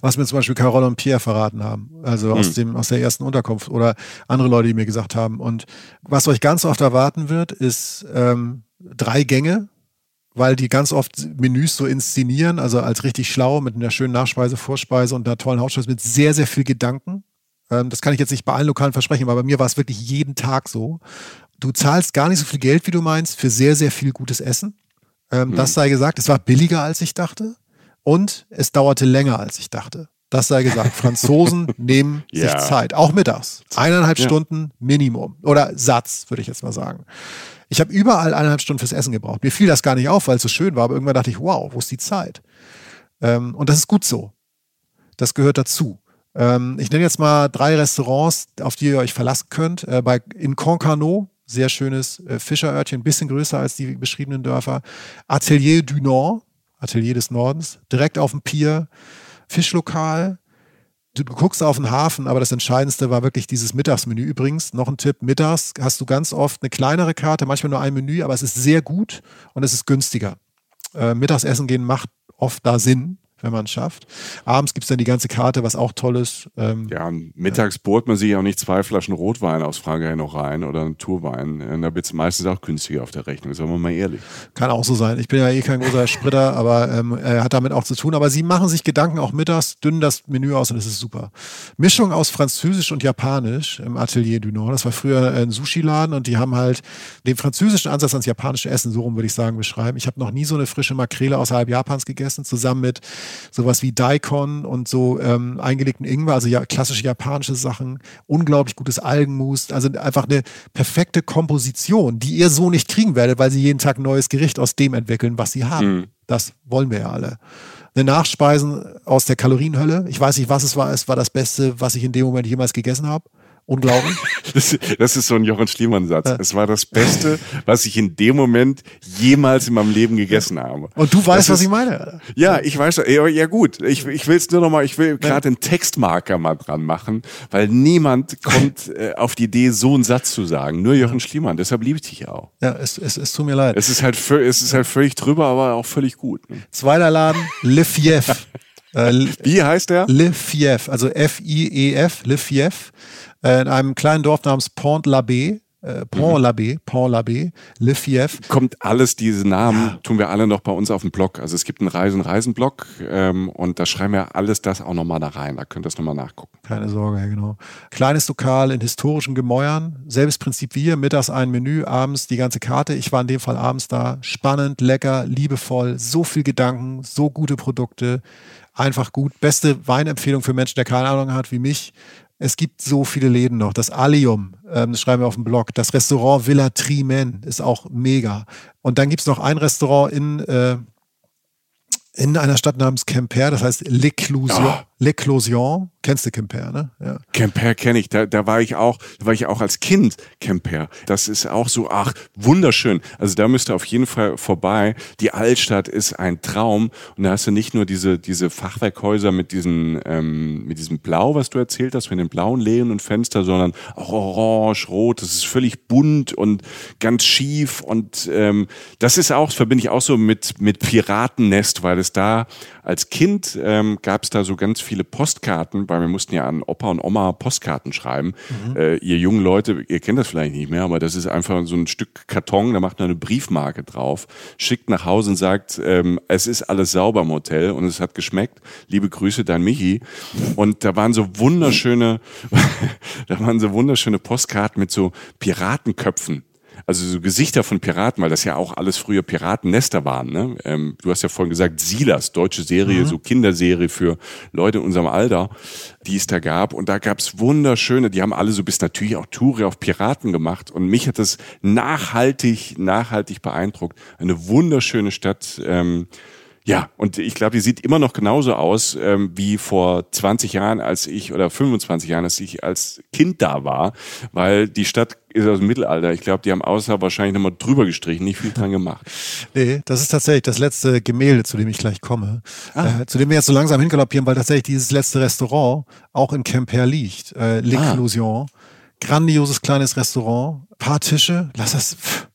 was mir zum Beispiel Carol und Pierre verraten haben, also aus, hm. dem, aus der ersten Unterkunft oder andere Leute, die mir gesagt haben. Und was euch ganz oft erwarten wird, ist ähm, drei Gänge, weil die ganz oft Menüs so inszenieren, also als richtig schlau mit einer schönen Nachspeise, Vorspeise und einer tollen Hauptspeise mit sehr, sehr viel Gedanken. Ähm, das kann ich jetzt nicht bei allen Lokalen versprechen, aber bei mir war es wirklich jeden Tag so. Du zahlst gar nicht so viel Geld, wie du meinst, für sehr, sehr viel gutes Essen. Ähm, mhm. Das sei gesagt, es war billiger, als ich dachte. Und es dauerte länger, als ich dachte. Das sei gesagt. Franzosen nehmen ja. sich Zeit, auch mittags. Eineinhalb ja. Stunden Minimum. Oder Satz, würde ich jetzt mal sagen. Ich habe überall eineinhalb Stunden fürs Essen gebraucht. Mir fiel das gar nicht auf, weil es so schön war, aber irgendwann dachte ich, wow, wo ist die Zeit? Ähm, und das ist gut so. Das gehört dazu. Ähm, ich nenne jetzt mal drei Restaurants, auf die ihr euch verlassen könnt. Äh, bei, in Concarneau, sehr schönes äh, Fischerörtchen, ein bisschen größer als die beschriebenen Dörfer. Atelier du Nord, Atelier des Nordens, direkt auf dem Pier, Fischlokal. Du, du guckst auf den Hafen, aber das Entscheidendste war wirklich dieses Mittagsmenü. Übrigens, noch ein Tipp: Mittags hast du ganz oft eine kleinere Karte, manchmal nur ein Menü, aber es ist sehr gut und es ist günstiger. Äh, Mittagsessen gehen macht oft da Sinn, wenn man es schafft. Abends gibt es dann die ganze Karte, was auch toll ist. Ähm, ja, mittags bohrt man sich auch nicht zwei Flaschen Rotwein aus Frankreich noch rein oder einen Tourwein. Äh, da wird es meistens auch günstiger auf der Rechnung, sagen wir mal ehrlich. Kann auch so sein. Ich bin ja eh kein großer Spritter, aber ähm, er hat damit auch zu tun. Aber sie machen sich Gedanken auch mittags, dünnen das Menü aus und das ist super. Mischung aus Französisch und Japanisch im Atelier du Nord. Das war früher ein Sushi-Laden und die haben halt den französischen Ansatz ans japanische Essen, so rum würde ich sagen, beschreiben. Ich habe noch nie so eine frische Makrele außerhalb Japans gegessen, zusammen mit sowas wie Daikon und so ähm, eingelegten Ingwer, also ja, klassische japanische Sachen, unglaublich gutes Algenmus, also einfach eine perfekte Komposition, die ihr so nicht kriegen werdet, weil sie jeden Tag ein neues Gericht aus dem entwickeln, was sie haben. Mhm. Das wollen wir ja alle. Eine Nachspeisen aus der Kalorienhölle. Ich weiß nicht, was es war. Es war das Beste, was ich in dem Moment jemals gegessen habe. Unglaublich. Das, das, ist so ein Jochen Schliemann-Satz. Es war das Beste, was ich in dem Moment jemals in meinem Leben gegessen habe. Und du weißt, das was ist, ich meine. Ja, ich weiß. Ja, ja gut. Ich, ich will es nur noch mal. Ich will gerade den Textmarker mal dran machen, weil niemand kommt äh, auf die Idee, so einen Satz zu sagen. Nur Jochen Schliemann. Deshalb liebe ich dich auch. Ja, es, es, es tut mir leid. Es ist halt, es ist halt völlig drüber, aber auch völlig gut. Ne? Zweiter Laden, Le Fief. Äh, Wie heißt der? Le Fief, also F-I-E-F, Le Fief. Äh, in einem kleinen Dorf namens Pont-l'Abbé. Äh, Pont-l'Abbé, mhm. Pont-l'Abbé, Le Fief. Kommt alles, diese Namen ja. tun wir alle noch bei uns auf dem Blog. Also es gibt einen Reisen-Reisen-Blog ähm, und da schreiben wir alles das auch nochmal da rein. Da könnt ihr das nochmal nachgucken. Keine Sorge, ja, genau. Kleines Lokal in historischen Gemäuern. Selbes Prinzip wie hier. Mittags ein Menü, abends die ganze Karte. Ich war in dem Fall abends da. Spannend, lecker, liebevoll, so viel Gedanken, so gute Produkte. Einfach gut. Beste Weinempfehlung für Menschen, der keine Ahnung hat wie mich es gibt so viele Läden noch. Das Allium, ähm, das schreiben wir auf dem Blog. Das Restaurant Villa Trimen ist auch mega. Und dann gibt es noch ein Restaurant in, äh, in einer Stadt namens Quimper, das heißt L'Eclosion. Oh. L'Eclosion, kennst du Quimper, ne? Ja. Quimper kenne ich, da, da war ich auch, da war ich auch als Kind Quimper. Das ist auch so, ach, wunderschön. Also da müsst ihr auf jeden Fall vorbei. Die Altstadt ist ein Traum und da hast du nicht nur diese, diese Fachwerkhäuser mit diesen, ähm, mit diesem Blau, was du erzählt hast, mit den blauen Lehnen und Fenster, sondern auch orange, rot, das ist völlig bunt und ganz schief und ähm, das ist auch, das verbinde ich auch so mit, mit Piratennest, weil es da als Kind ähm, gab es da so ganz viele Postkarten, weil wir mussten ja an Opa und Oma Postkarten schreiben. Mhm. Äh, ihr jungen Leute, ihr kennt das vielleicht nicht mehr, aber das ist einfach so ein Stück Karton, da macht man eine Briefmarke drauf, schickt nach Hause und sagt, ähm, es ist alles sauber im Hotel und es hat geschmeckt. Liebe Grüße, dein Michi. Und da waren so wunderschöne, da waren so wunderschöne Postkarten mit so Piratenköpfen also so Gesichter von Piraten, weil das ja auch alles früher Piratennester waren. Ne? Ähm, du hast ja vorhin gesagt, Silas, deutsche Serie, mhm. so Kinderserie für Leute in unserem Alter, die es da gab. Und da gab es wunderschöne, die haben alle so bis natürlich auch Toure auf Piraten gemacht. Und mich hat das nachhaltig, nachhaltig beeindruckt. Eine wunderschöne Stadt. Ähm, ja, und ich glaube, die sieht immer noch genauso aus ähm, wie vor 20 Jahren, als ich oder 25 Jahren, als ich als Kind da war, weil die Stadt ist aus dem Mittelalter. Ich glaube, die haben außer wahrscheinlich nochmal drüber gestrichen, nicht viel dran gemacht. Nee, das ist tatsächlich das letzte Gemälde, zu dem ich gleich komme. Ah. Äh, zu dem wir jetzt so langsam hingaloppieren, weil tatsächlich dieses letzte Restaurant auch in Quimper liegt. Äh, L'Eclosion. Ah. Grandioses kleines Restaurant. Paar Tische. Lass das. Pff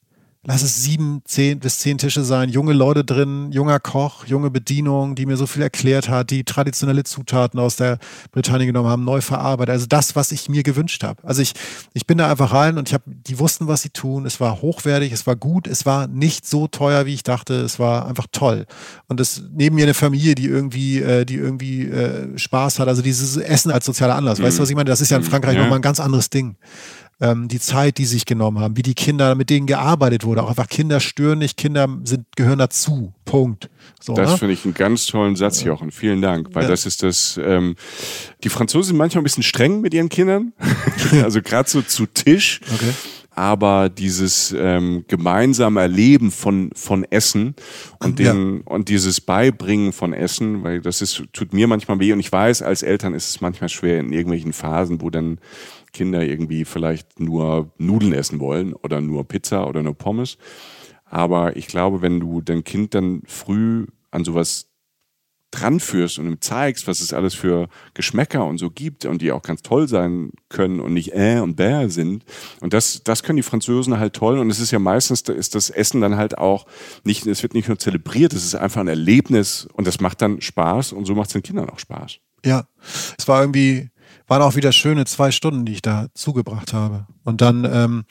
lass es sieben, zehn bis zehn Tische sein, junge Leute drin, junger Koch, junge Bedienung, die mir so viel erklärt hat, die traditionelle Zutaten aus der Britannien genommen haben, neu verarbeitet. Also das, was ich mir gewünscht habe. Also ich, ich bin da einfach rein und ich habe, die wussten, was sie tun. Es war hochwertig, es war gut, es war nicht so teuer, wie ich dachte. Es war einfach toll. Und es neben mir eine Familie, die irgendwie, äh, die irgendwie äh, Spaß hat. Also dieses Essen als sozialer Anlass. Mhm. Weißt du, was ich meine? Das ist ja in mhm. Frankreich ja. nochmal ein ganz anderes Ding ähm, die Zeit, die sich genommen haben, wie die Kinder, mit denen gearbeitet wurde. Auch einfach Kinder stören nicht, Kinder sind, gehören dazu. Punkt. So, das ne? finde ich einen ganz tollen Satz, Jochen. Vielen Dank, weil ja. das ist das. Ähm, die Franzosen sind manchmal ein bisschen streng mit ihren Kindern, also gerade so zu Tisch. Okay aber dieses ähm, gemeinsame Erleben von von Essen und den ja. und dieses Beibringen von Essen, weil das ist tut mir manchmal weh und ich weiß, als Eltern ist es manchmal schwer in irgendwelchen Phasen, wo dann Kinder irgendwie vielleicht nur Nudeln essen wollen oder nur Pizza oder nur Pommes. Aber ich glaube, wenn du dein Kind dann früh an sowas dranführst und ihm zeigst, was es alles für Geschmäcker und so gibt und die auch ganz toll sein können und nicht äh und bäh sind. Und das, das können die Franzosen halt toll. Und es ist ja meistens, ist das Essen dann halt auch nicht, es wird nicht nur zelebriert, es ist einfach ein Erlebnis und das macht dann Spaß und so macht es den Kindern auch Spaß. Ja, es war irgendwie, waren auch wieder schöne zwei Stunden, die ich da zugebracht habe. Und dann ähm,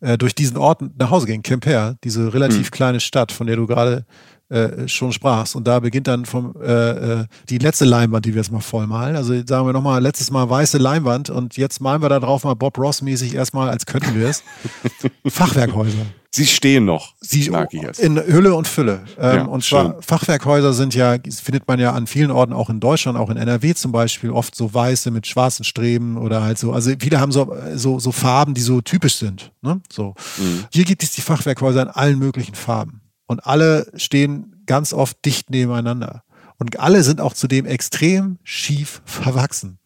äh, durch diesen Ort nach Hause gehen, Quimper, diese relativ mhm. kleine Stadt, von der du gerade äh, schon sprachst. Und da beginnt dann vom, äh, äh, die letzte Leinwand, die wir jetzt mal voll malen. Also sagen wir nochmal, letztes Mal weiße Leinwand und jetzt malen wir da drauf mal Bob Ross-mäßig erstmal, als könnten wir es. Fachwerkhäuser. Sie stehen noch. Sie. In Hülle und Fülle. Ähm, ja, und zwar schön. Fachwerkhäuser sind ja, findet man ja an vielen Orten, auch in Deutschland, auch in NRW zum Beispiel, oft so weiße mit schwarzen Streben oder halt so. Also viele haben so, so, so Farben, die so typisch sind. Ne? So. Mhm. Hier gibt es die Fachwerkhäuser in allen möglichen Farben. Und alle stehen ganz oft dicht nebeneinander. Und alle sind auch zudem extrem schief verwachsen.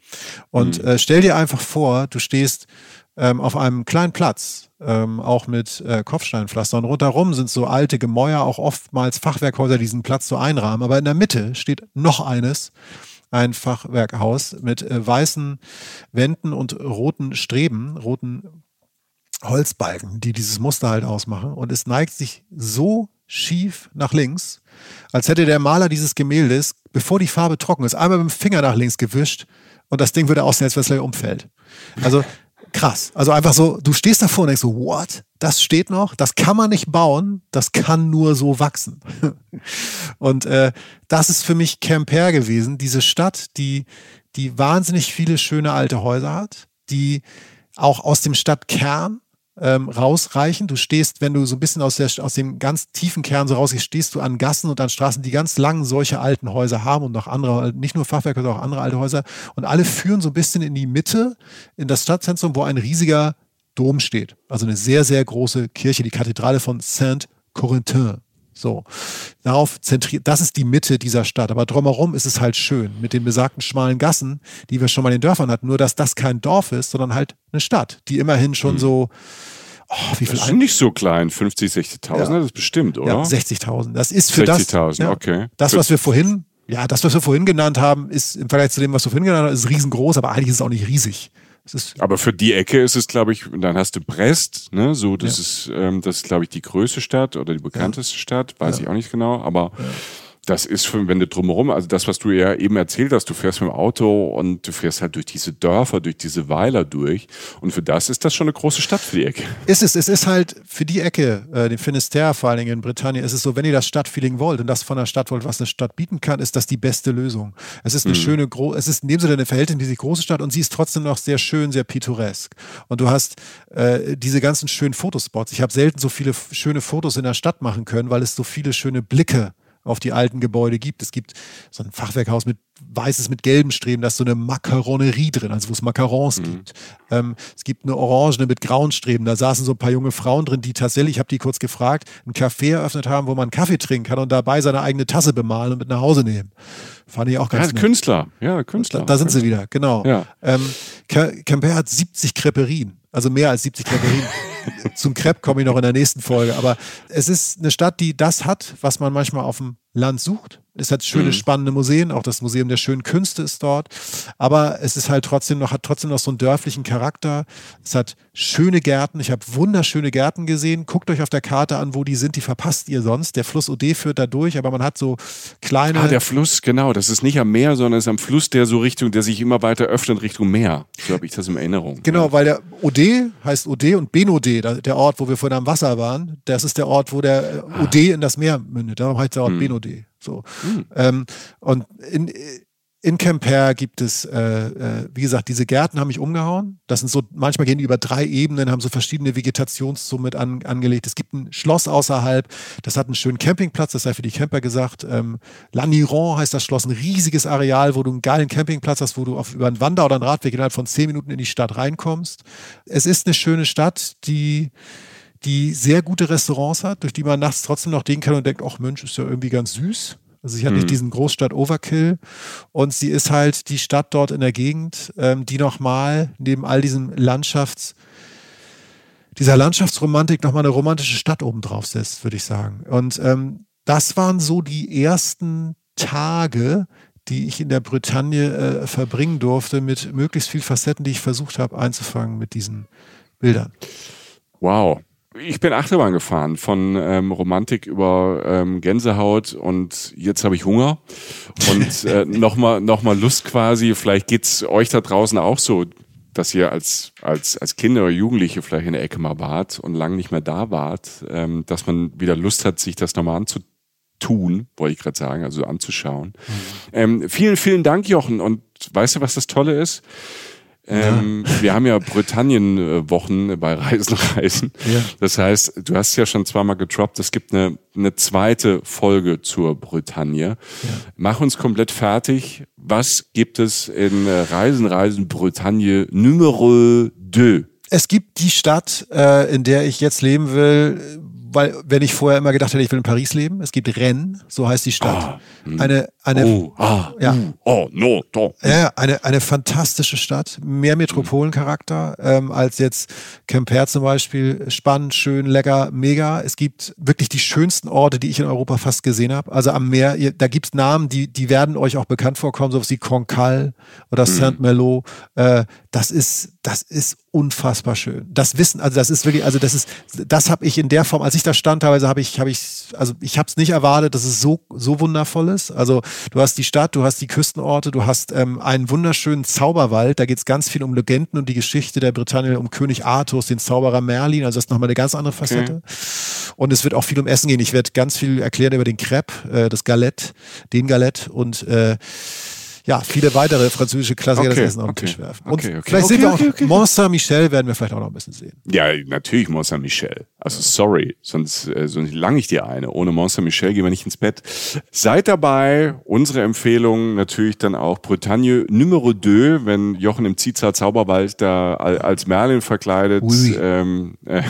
Und mhm. äh, stell dir einfach vor, du stehst ähm, auf einem kleinen Platz, ähm, auch mit äh, Kopfsteinpflaster. Und rundherum sind so alte Gemäuer, auch oftmals Fachwerkhäuser, die diesen Platz so einrahmen. Aber in der Mitte steht noch eines, ein Fachwerkhaus mit äh, weißen Wänden und roten Streben, roten Holzbalken, die dieses Muster halt ausmachen. Und es neigt sich so schief nach links, als hätte der Maler dieses Gemäldes, bevor die Farbe trocken ist, einmal mit dem Finger nach links gewischt und das Ding würde aussehen, als wenn es gleich umfällt. Also krass. Also einfach so, du stehst davor und denkst so, what? Das steht noch, das kann man nicht bauen, das kann nur so wachsen. und äh, das ist für mich Quimper gewesen, diese Stadt, die, die wahnsinnig viele schöne alte Häuser hat, die auch aus dem Stadtkern ähm, rausreichen. Du stehst, wenn du so ein bisschen aus, der, aus dem ganz tiefen Kern so rausgehst, stehst du an Gassen und an Straßen, die ganz lang solche alten Häuser haben und noch andere, nicht nur Fachwerke, sondern auch andere alte Häuser. Und alle führen so ein bisschen in die Mitte, in das Stadtzentrum, wo ein riesiger Dom steht. Also eine sehr, sehr große Kirche, die Kathedrale von Saint-Corentin. So, darauf zentriert, das ist die Mitte dieser Stadt. Aber drumherum ist es halt schön mit den besagten schmalen Gassen, die wir schon mal in den Dörfern hatten. Nur, dass das kein Dorf ist, sondern halt eine Stadt, die immerhin schon hm. so, oh, wie viel? Das ist nicht so klein, 50, 60.000, ja. das ist bestimmt, oder? Ja, 60.000. Das ist für 60 das. 60.000, ja, okay. Das, was wir vorhin, ja, das, was wir vorhin genannt haben, ist im Vergleich zu dem, was du vorhin genannt hast, ist riesengroß, aber eigentlich ist es auch nicht riesig. Aber für die Ecke ist es, glaube ich, dann hast du Brest, ne? So, das ja. ist, ähm, das ist, glaube ich, die größte Stadt oder die bekannteste ja. Stadt, weiß ja. ich auch nicht genau, aber das ist für, wenn du drumherum, also das, was du ja eben erzählt hast, du fährst mit dem Auto und du fährst halt durch diese Dörfer, durch diese Weiler durch. Und für das ist das schon eine große Stadt für die Ecke. Ist es, es ist halt für die Ecke, äh, den Finisterre vor allen Dingen in Britannien, ist es so, wenn ihr das Stadtfeeling wollt und das von der Stadt wollt, was eine Stadt bieten kann, ist das die beste Lösung. Es ist eine mhm. schöne, es ist in dem Sinne eine verhältnismäßig große Stadt und sie ist trotzdem noch sehr schön, sehr pittoresk. Und du hast äh, diese ganzen schönen Fotospots. Ich habe selten so viele schöne Fotos in der Stadt machen können, weil es so viele schöne Blicke auf die alten Gebäude gibt. Es gibt so ein Fachwerkhaus mit weißes mit gelben Streben, da ist so eine Makaronerie drin, also wo es Macarons mhm. gibt. Ähm, es gibt eine Orangene mit grauen Streben, da saßen so ein paar junge Frauen drin, die tatsächlich, ich habe die kurz gefragt, ein Café eröffnet haben, wo man Kaffee trinken kann und dabei seine eigene Tasse bemalen und mit nach Hause nehmen. Fand ich auch ganz ja, nett. Künstler, ja, Künstler. Da, da sind sie wieder, genau. Ja. Ähm, Camper hat 70 Creperien, also mehr als 70 Creperien. Zum Crepe komme ich noch in der nächsten Folge, aber es ist eine Stadt, die das hat, was man manchmal auf dem Land sucht. Es hat schöne, mhm. spannende Museen, auch das Museum der schönen Künste ist dort. Aber es ist halt trotzdem noch, hat trotzdem noch so einen dörflichen Charakter. Es hat schöne Gärten. Ich habe wunderschöne Gärten gesehen. Guckt euch auf der Karte an, wo die sind. Die verpasst ihr sonst. Der Fluss Ode führt da durch, aber man hat so kleine. Ah, der Fluss, genau. Das ist nicht am Meer, sondern es ist am Fluss, der so Richtung, der sich immer weiter öffnet Richtung Meer. So habe ich das in Erinnerung. Genau, weil der Ode heißt Ode und Benode, der Ort, wo wir vorhin am Wasser waren, das ist der Ort, wo der Ode ah. in das Meer mündet. Darum heißt der Ort hm. Benode. So. Mhm. Ähm, und in, in Quimper gibt es, äh, äh, wie gesagt, diese Gärten haben mich umgehauen. Das sind so, manchmal gehen die über drei Ebenen, haben so verschiedene Vegetationssummen an, angelegt. Es gibt ein Schloss außerhalb, das hat einen schönen Campingplatz, das sei für die Camper gesagt. Ähm, Laniron heißt das Schloss, ein riesiges Areal, wo du einen geilen Campingplatz hast, wo du auf, über einen Wander- oder einen Radweg innerhalb von zehn Minuten in die Stadt reinkommst. Es ist eine schöne Stadt, die die sehr gute Restaurants hat, durch die man nachts trotzdem noch denken kann und denkt, ach Mensch, ist ja irgendwie ganz süß. Also sie hat mhm. nicht diesen Großstadt-Overkill und sie ist halt die Stadt dort in der Gegend, ähm, die nochmal neben all diesem Landschafts, dieser Landschaftsromantik nochmal eine romantische Stadt oben drauf setzt, würde ich sagen. Und ähm, das waren so die ersten Tage, die ich in der Bretagne äh, verbringen durfte, mit möglichst viel Facetten, die ich versucht habe einzufangen mit diesen Bildern. Wow. Ich bin Achterbahn gefahren, von ähm, Romantik über ähm, Gänsehaut und jetzt habe ich Hunger und äh, nochmal noch mal Lust quasi. Vielleicht geht's euch da draußen auch so, dass ihr als, als, als Kinder oder Jugendliche vielleicht in der Ecke mal wart und lang nicht mehr da wart, ähm, dass man wieder Lust hat, sich das nochmal anzutun, wollte ich gerade sagen, also anzuschauen. Mhm. Ähm, vielen, vielen Dank, Jochen. Und weißt du, was das Tolle ist? Ähm, ja. Wir haben ja Britannien-Wochen bei Reisen, Reisen. Ja. Das heißt, du hast ja schon zweimal gedroppt, es gibt eine, eine zweite Folge zur Bretagne. Ja. Mach uns komplett fertig. Was gibt es in äh, Reisen, Reisen, Bretagne Numero 2? Es gibt die Stadt, äh, in der ich jetzt leben will, weil wenn ich vorher immer gedacht hätte, ich will in Paris leben, es gibt Rennes, so heißt die Stadt. Ah, hm. eine, eine, oh, ah, ja, uh, oh, no, no. Ja, eine, eine fantastische Stadt, mehr Metropolencharakter ähm, als jetzt Quimper zum Beispiel. Spannend, schön, lecker, mega. Es gibt wirklich die schönsten Orte, die ich in Europa fast gesehen habe. Also am Meer, da gibt es Namen, die, die werden euch auch bekannt vorkommen, so wie Concal oder mhm. Saint-Malo. Äh, das ist, das ist unfassbar schön. Das Wissen, also das ist wirklich, also das ist, das habe ich in der Form, als ich da stand, teilweise habe ich, habe ich, also ich habe es nicht erwartet, dass es so, so wundervoll ist. Also du hast die Stadt, du hast die Küstenorte, du hast ähm, einen wunderschönen Zauberwald, da geht es ganz viel um Legenden und die Geschichte der Bretagne, um König Artus, den Zauberer Merlin, also das ist nochmal eine ganz andere Facette. Okay. Und es wird auch viel um Essen gehen. Ich werde ganz viel erklären über den Crepe, äh, das Galette, den Galette und äh, ja, viele weitere französische Klassiker okay, das Essen auf den Tisch werfen. Und okay, okay, vielleicht sehen wir auch Mont Saint-Michel werden wir vielleicht auch noch ein bisschen sehen. Ja, natürlich Mont Saint-Michel. Also sorry, sonst, äh, sonst lang ich dir eine. Ohne Mont Saint-Michel gehen wir nicht ins Bett. Seid dabei. Unsere Empfehlung natürlich dann auch Bretagne Numero 2, wenn Jochen im Zizar Zauberwald da als Merlin verkleidet ähm, äh,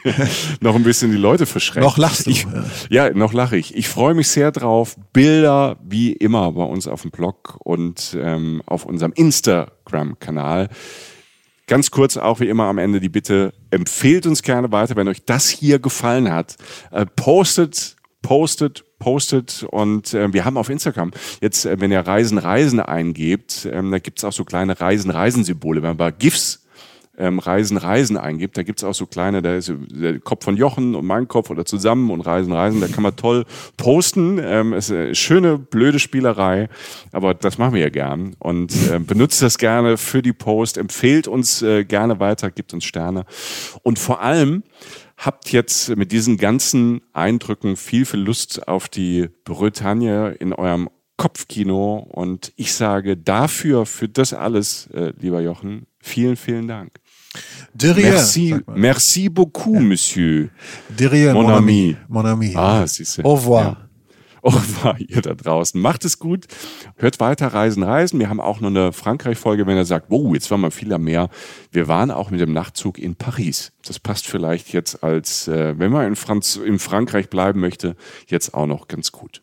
noch ein bisschen die Leute verschreckt. Noch lachst du. Ich, ja. ja, noch lache ich. Ich freue mich sehr drauf. Bilder wie immer bei uns auf dem Blog und ähm, auf unserem Instagram-Kanal. Ganz kurz auch wie immer am Ende die Bitte, empfehlt uns gerne weiter, wenn euch das hier gefallen hat. Äh, postet, postet, postet und äh, wir haben auf Instagram jetzt, äh, wenn ihr Reisen, Reisen eingebt, ähm, da gibt's auch so kleine Reisen, Reisensymbole. Wenn man bei GIFs ähm, Reisen, Reisen eingibt, da gibt's auch so kleine, da ist der Kopf von Jochen und mein Kopf oder zusammen und Reisen, Reisen, da kann man toll posten. Ähm, ist eine schöne, blöde Spielerei, aber das machen wir ja gern. Und äh, benutzt das gerne für die Post, empfehlt uns äh, gerne weiter, gibt uns Sterne. Und vor allem habt jetzt mit diesen ganzen Eindrücken viel, viel Lust auf die Bretagne in eurem Kopfkino. Und ich sage dafür, für das alles, äh, lieber Jochen, vielen, vielen Dank. De rien, merci, merci beaucoup, Monsieur. De rien, Mon mon, ami. ami. Mon ami. Ah, siehst du. Au revoir. Ja. Au revoir, ihr da draußen. Macht es gut. Hört weiter Reisen, Reisen. Wir haben auch noch eine Frankreich-Folge, wenn er sagt, wow, jetzt waren wir viel am Meer. Wir waren auch mit dem Nachtzug in Paris. Das passt vielleicht jetzt als, äh, wenn man in, Franz in Frankreich bleiben möchte, jetzt auch noch ganz gut.